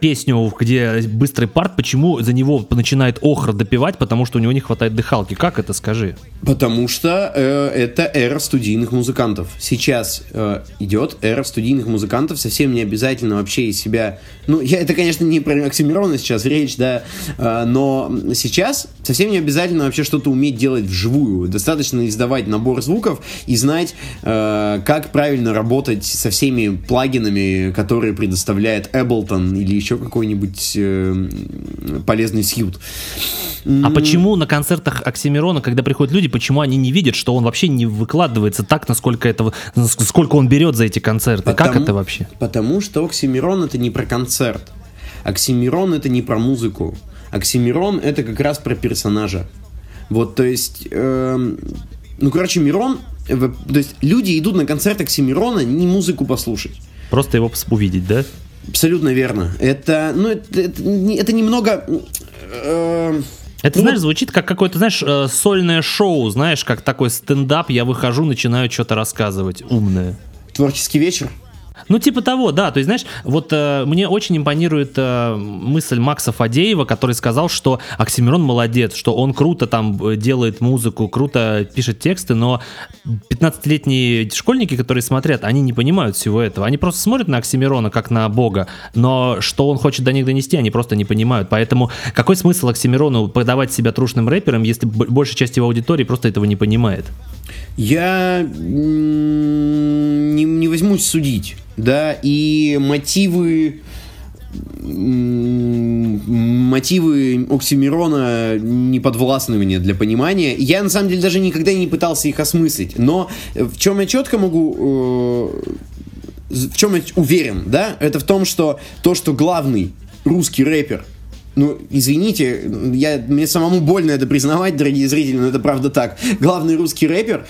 песню, где быстрый парт, почему за него начинает охра допивать, потому что у него не хватает дыхалки? Как это, скажи? Потому что э, это эра студийных музыкантов. Сейчас э, идет эра студийных музыкантов. Совсем не обязательно вообще из себя... Ну, я, это, конечно, не про Оксимирона сейчас речь, да, э, но сейчас совсем не обязательно вообще что-то уметь делать вживую. Достаточно издавать набор звуков и знать, э, как правильно работать со всеми плагинами, которые предоставляет Ableton или еще какой-нибудь э, полезный сьют. А почему на концертах Оксимирона, когда приходят люди, почему они не видят, что он вообще не выкладывается так, насколько этого, сколько он берет за эти концерты? как Потому- это вообще? Потому что Оксимирон это не про концерт. Оксимирон это не про музыку. Оксимирон это как раз про персонажа. Вот, то есть, эм, ну, короче, Мирон, э, то есть люди идут на концерт Оксимирона не музыку послушать. Просто его увидеть, да? Абсолютно верно. Это, ну, это, это это немного... э, Это, ну, знаешь, звучит как какое-то, знаешь, э, сольное шоу, знаешь, как такой стендап, я выхожу, начинаю что-то рассказывать умное. творческий вечер. Ну, типа того, да. То есть, знаешь, вот э, мне очень импонирует э, мысль Макса Фадеева, который сказал, что Оксимирон молодец, что он круто там э, делает музыку, круто пишет тексты, но 15-летние школьники, которые смотрят, они не понимают всего этого. Они просто смотрят на Оксимирона как на бога, но что он хочет до них донести, они просто не понимают. Поэтому какой смысл Оксимирону подавать себя трушным рэпером, если большая часть его аудитории просто этого не понимает? Я не, не возьмусь судить, да, и мотивы мотивы Оксимирона не подвластны мне для понимания. Я, на самом деле, даже никогда не пытался их осмыслить. Но в чем я четко могу... э, в чем я уверен, да, это в том, что то, что главный русский рэпер ну, извините, я, мне самому больно это признавать, дорогие зрители, но это правда так. Главный русский рэпер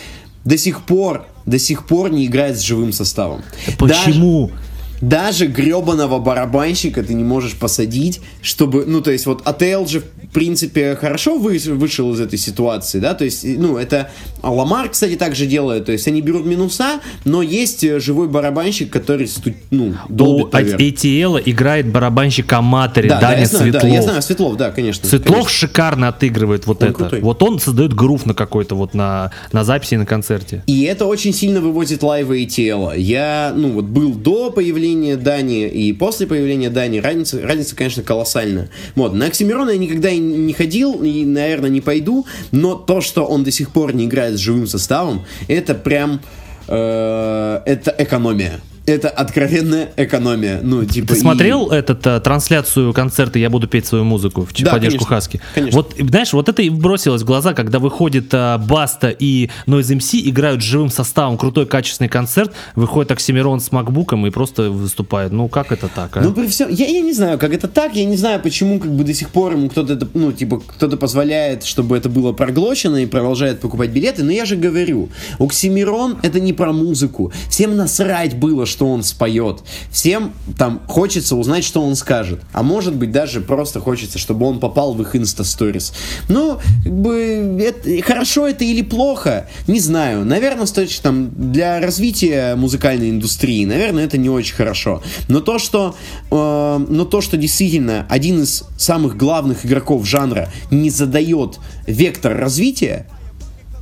до сих пор, до сих пор не играет с живым составом. Почему? даже гребаного барабанщика ты не можешь посадить, чтобы, ну, то есть вот АТЛ же, в принципе, хорошо вы, вышел из этой ситуации, да, то есть, ну, это Ламар, кстати, также делает, то есть они берут минуса, но есть э, живой барабанщик, который, сту- ну, У долбит поверх. ATL играет барабанщик Аматори, Да, да, Даня я знаю, да, Светлов. я знаю, Светлов, да, конечно. Светлов конечно. шикарно отыгрывает вот Он это. крутой. Вот он создает грув на какой-то вот на, на записи на концерте. И это очень сильно выводит лайвы ATL. Я, ну, вот был до появления Дани и после появления Дани. Разница, разница, конечно, колоссальная. Вот, на Оксимирона я никогда и не ходил, и, наверное, не пойду, но то, что он до сих пор не играет с живым составом, это прям... э, это экономия. Это откровенная экономия. Ну, типа... Ты и- смотрел этот э, трансляцию концерта «Я буду петь свою музыку» в Да, поддержку конечно, Хаски? конечно. Вот, знаешь, вот это и бросилось в глаза, когда выходит э, Баста и Noise MC, играют живым составом, крутой качественный концерт, выходит Оксимирон с макбуком и просто выступает. Ну, как это так, а? Ну, при всем, я, я не знаю, как это так, я не знаю, почему как бы до сих пор ему кто-то это, ну, типа, кто-то позволяет, чтобы это было проглочено и продолжает покупать билеты, но я же говорю, Оксимирон это не про музыку, всем насрать было, что он споет, всем там хочется узнать, что он скажет, а может быть даже просто хочется, чтобы он попал в их инста-сторис. Ну, как бы, это- хорошо это или плохо, не знаю, наверное, с точки там, для развития музыкальной индустрии, наверное, это не очень хорошо, но то, что, э, но то, что действительно один из самых главных игроков жанра не задает вектор развития,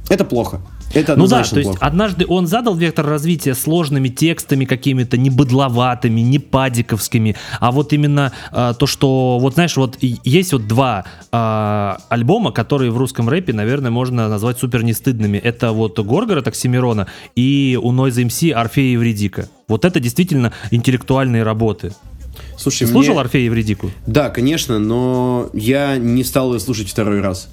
это плохо. Это Ну да, то есть плохо. однажды он задал вектор развития сложными текстами какими-то, не быдловатыми, не падиковскими, а вот именно а, то, что, вот знаешь, вот есть вот два а, альбома, которые в русском рэпе, наверное, можно назвать супер нестыдными. Это вот Горгород Оксимирона и у Noise MC Орфея Евредика. Вот это действительно интеллектуальные работы. Слушай, Ты мне- слушал Орфея и Евредику? Да, конечно, но я не стал ее слушать второй раз.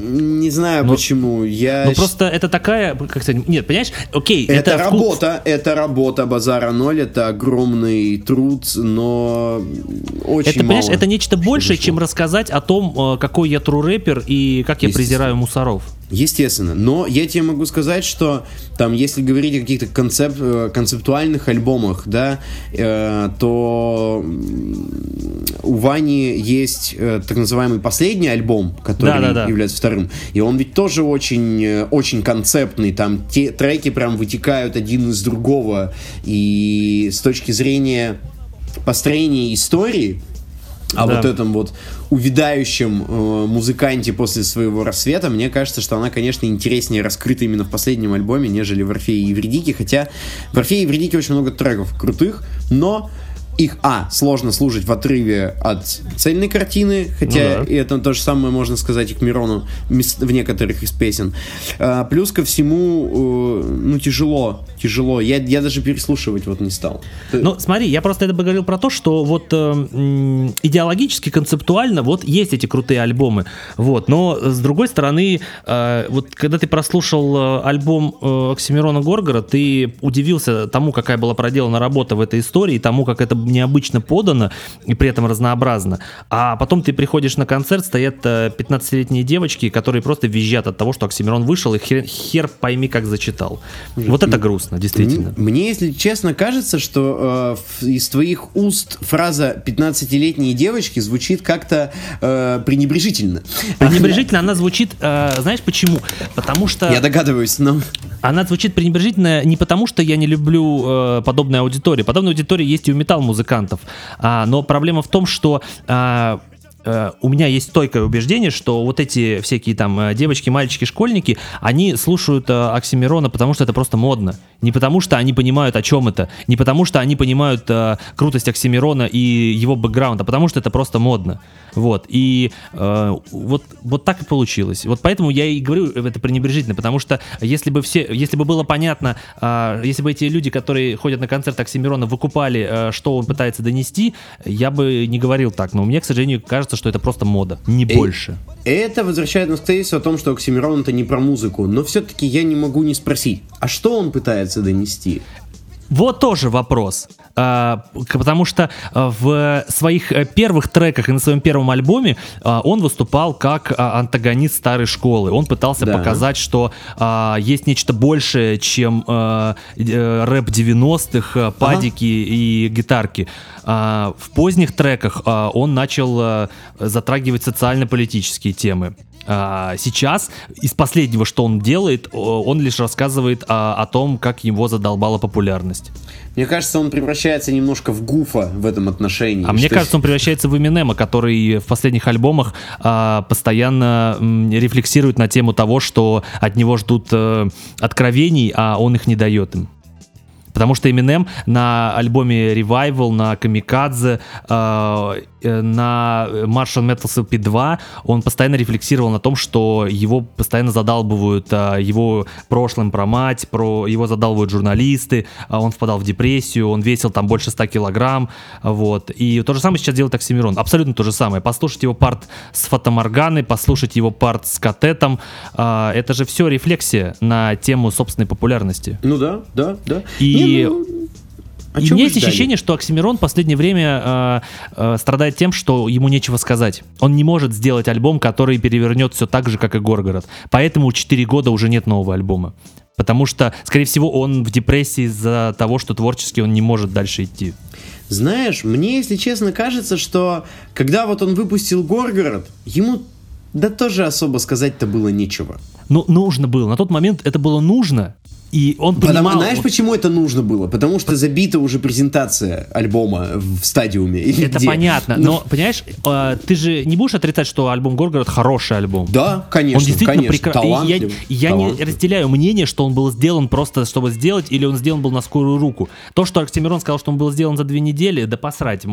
Не знаю Ну, почему. Я Ну просто это такая, как сказать, нет, понимаешь, окей, Это, вку- работа, это работа базара ноль, это огромный труд, но очень Это, понимаешь, мало. это нечто большее, вышло. чем рассказать о том, э, какой я тру рэпер и как я презираю мусоров. Естественно. Но я тебе могу сказать, что там, если говорить о каких-то концеп- э, концептуальных альбомах, да, э, то у Вани есть э, так называемый последний альбом, который Да-да-да. является вторым. И он ведь тоже очень, э, очень концептный. Там те треки прям вытекают один из другого. И с точки зрения построения истории, а Да. вот этом вот увядающем э, музыканте после своего рассвета, мне кажется, что она, конечно, интереснее раскрыта именно в последнем альбоме, нежели в Орфее и Евредике, хотя в Орфее и Евредике очень много треков крутых, но их, а, сложно слушать в отрыве от цельной картины, хотя Ну да. и это то же самое можно сказать и к Мирону в некоторых из песен. А, плюс ко всему, э, ну, тяжело, тяжело. Я, я даже переслушивать вот не стал. Ну, смотри, я просто это говорил про то, что вот э, идеологически, концептуально, вот есть эти крутые альбомы, вот, но с другой стороны, э, вот когда ты прослушал э, альбом э, Оксимирона Горгора, ты удивился тому, какая была проделана работа в этой истории, тому, как это необычно подано и при этом разнообразно. А потом ты приходишь на концерт, стоят э, 15-летние девочки, которые просто визжат от того, что Оксимирон вышел и хер, хер пойми, как зачитал. Вот это грустно, действительно. Мне, если честно, кажется, что э, из твоих уст фраза «15-летние девочки» звучит как-то э, пренебрежительно. Пренебрежительно она звучит, э, знаешь почему? Потому что Я догадываюсь, но... она звучит пренебрежительно не потому, что я не люблю э, подобной аудитории. Подобной аудитории есть и у метал-музыкантов. А, но проблема в том, что а, э, у меня есть стойкое убеждение, что вот эти всякие там э, девочки, мальчики, школьники, они слушают э, Оксимирона, потому что это просто модно. Не потому что они понимают, о чем это. Не потому что они понимают э, крутость Оксимирона и его бэкграунд, а потому что это просто модно. Вот. И э, вот, вот так и получилось. Вот поэтому я и говорю это пренебрежительно, потому что если бы все, если бы было понятно, э, если бы эти люди, которые ходят на концерт Оксимирона, выкупали, э, что он пытается донести, я бы не говорил так. Но мне, к сожалению, кажется, что это просто мода, не Эй, больше. Это возвращает нас к тезису о том, что Оксимирон это не про музыку, но все-таки я не могу не спросить, а что он пытается донести? Вот тоже вопрос. А, потому что а, в своих э, первых треках и на своем первом альбоме а, он выступал как антагонист старой школы. Он пытался Да. показать, что есть нечто большее, чем э, рэп 90-х, а, падики и гитарки. В поздних треках он начал затрагивать социально-политические темы. Сейчас из последнего, что он делает, о- он лишь рассказывает а, о том, как его задолбала популярность. Мне кажется, он превращается немножко в гуфа в этом отношении. А мне кажется, он превращается в Эминема, который в последних альбомах а, постоянно м, рефлексирует на тему того, что от него ждут э, откровений, а он их не дает им. Потому что Eminem на альбоме Revival, на Камикадзе, э, э, на Martian Metal LP 2 он постоянно рефлексировал на том, что его постоянно задалбывают э, его прошлым про мать, про его задалбывают журналисты, он впадал в депрессию, он весил там больше 100 килограмм, вот. И то же самое сейчас делает Оксимирон, абсолютно то же самое. Послушать его парт с Фотоморганой, послушать его парт с Катетом, э, это же все рефлексия на тему собственной популярности. Ну да, да, да. И- Не, ну, а и есть ощущение, что Оксимирон в последнее время э, э, страдает тем, что ему нечего сказать. Он не может сделать альбом, который перевернет все так же, как и Горгород. Поэтому 4 года уже нет нового альбома. Потому что, скорее всего, он в депрессии из-за того, что творчески он не может дальше идти. Знаешь, мне, если честно, кажется, что когда вот он выпустил Горгород, ему да тоже особо сказать-то было нечего. Ну, нужно было. На тот момент это было нужно. И он Потому, понимал... знаешь, почему это нужно было? Потому что забита уже презентация альбома в стадиуме. Это где. понятно, Ну, но, понимаешь, э, ты же не будешь отрицать, что альбом Горгород хороший альбом. Да, конечно, Он действительно прекрасный. Я, я не разделяю мнение, что он был сделан просто, чтобы сделать, или он сделан был на скорую руку. То, что Оксимирон сказал, что он был сделан за две недели, да посрать.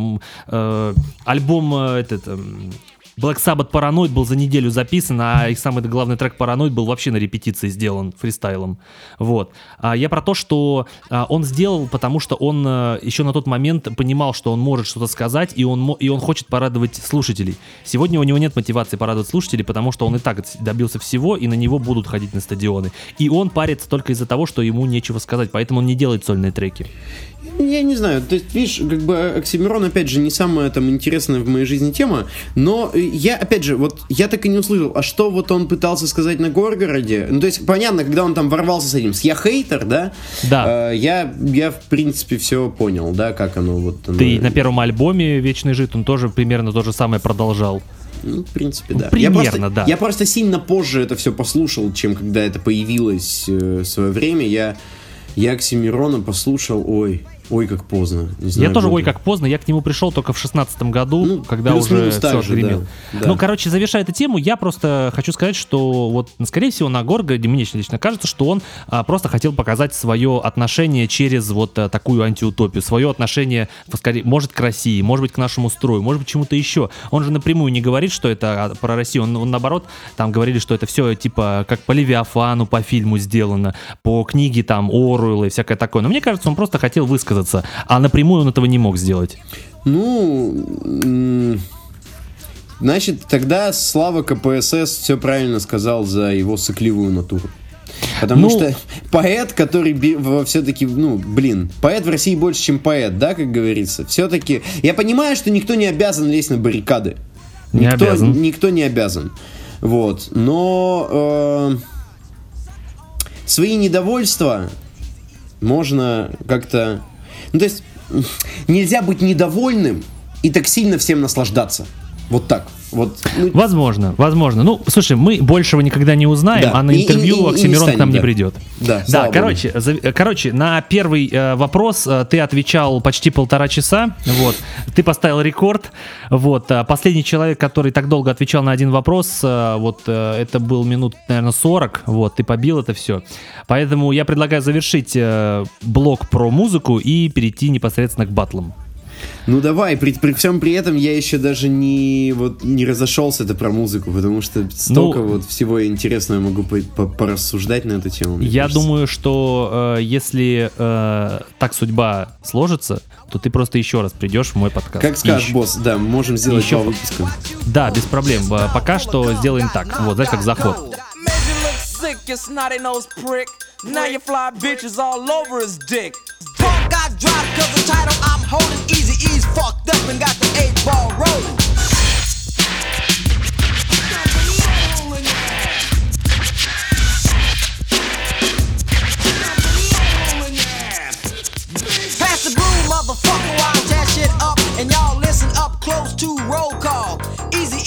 Э, альбом э, этот... эм, Black Sabbath Paranoid был за неделю записан, а их самый главный трек Paranoid был вообще на репетиции сделан фристайлом. Вот. А я про то, что а, он сделал, потому что он а, еще на тот момент понимал, что он может что-то сказать, и он, и он хочет порадовать слушателей. Сегодня у него нет мотивации порадовать слушателей, потому что он и так добился всего, и на него будут ходить на стадионы. И он парится только из-за того, что ему нечего сказать, поэтому он не делает сольные треки. Я не знаю, то есть, видишь, как бы Оксимирон, опять же, не самая там интересная в моей жизни тема, но э, я, опять же, вот я так и не услышал, а что вот он пытался сказать на Горгороде? Ну, то есть, понятно, когда он там ворвался с этим, с я хейтер, да? Да. Э, я, я, в принципе, все понял, да, как оно вот... оно- Ты на первом альбоме «Вечный жид» он тоже примерно то же самое продолжал. Ну, в принципе, Ну, да. я примерно, просто, да. Я просто сильно позже это все послушал, чем когда это появилось э, в свое время. Я, я Оксимирона послушал, ой, ой, как поздно. Не знаю, я тоже, ой, как поздно, я к нему пришел только в шестнадцатом году, Ну, когда уже все отгремел. да, да. Ну, короче, завершая эту тему, я просто хочу сказать, что вот, скорее всего, на Горгороде мне лично кажется, что он а, просто хотел показать свое отношение через вот а, такую антиутопию, свое отношение, скорее, может, к России, может быть, к нашему строю, может быть, чему-то еще. Он же напрямую не говорит, что это а, про Россию, он, он, наоборот, там говорили, что это все типа как по Левиафану, по фильму сделано, по книге там Оруэлла и всякое такое. Но мне кажется, он просто хотел высказаться, а напрямую он этого не мог сделать. Ну, значит, тогда Слава КПСС все правильно сказал за его сыкливую натуру. Потому Ну- что поэт, который все-таки, ну, блин, поэт в России больше, чем поэт, да, как говорится. Все-таки, я понимаю, что никто не обязан лезть на баррикады. Не никто, обязан. Никто не обязан. Вот. Но э, свои недовольства можно как-то... Ну, то есть, нельзя быть недовольным и так сильно всем наслаждаться. Вот так. Вот. ну, Возможно, возможно. Ну, слушай, мы большего никогда не узнаем, Да. а на И- и- интервью и- и Оксимирон к нам станем, не да. придет. Да, Да, короче, за- э, короче, на первый э, вопрос э, ты отвечал почти полтора часа. Вот, ты поставил рекорд. Вот, а последний человек, который так долго отвечал на один вопрос, э, вот э, это был минут, наверное, 40. Вот, ты побил это все. Поэтому я предлагаю завершить э, блок про музыку и перейти непосредственно к батлам. Ну давай, при, при всем при этом я еще даже не вот не разошелся это про музыку, потому что столько Ну, вот всего интересного я могу по- по- порассуждать на эту тему. Я кажется. думаю, что э, если э, так судьба сложится, то ты просто еще раз придешь в мой подкаст. Как скажешь, Ищ- босс, да, мы можем сделать Еще два по- выпуска. Да, без проблем. Э, Пока что сделаем так. Вот, знаешь, как заход. Made you look sick, you snotty nose prick. Now you fly bitches all over his dick. Punk got dropped cause the title I holding easy fucked up and got the eight ball rolling. Pass the broom, motherfucker, shit up. And y'all listen up close to roll call.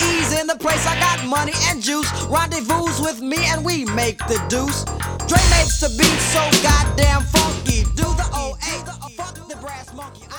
Easy E's in the place, I got money and juice. Rendezvous with me and we make the deuce. Dre makes the beat so goddamn funky. Do the OA, fuck the brass monkey.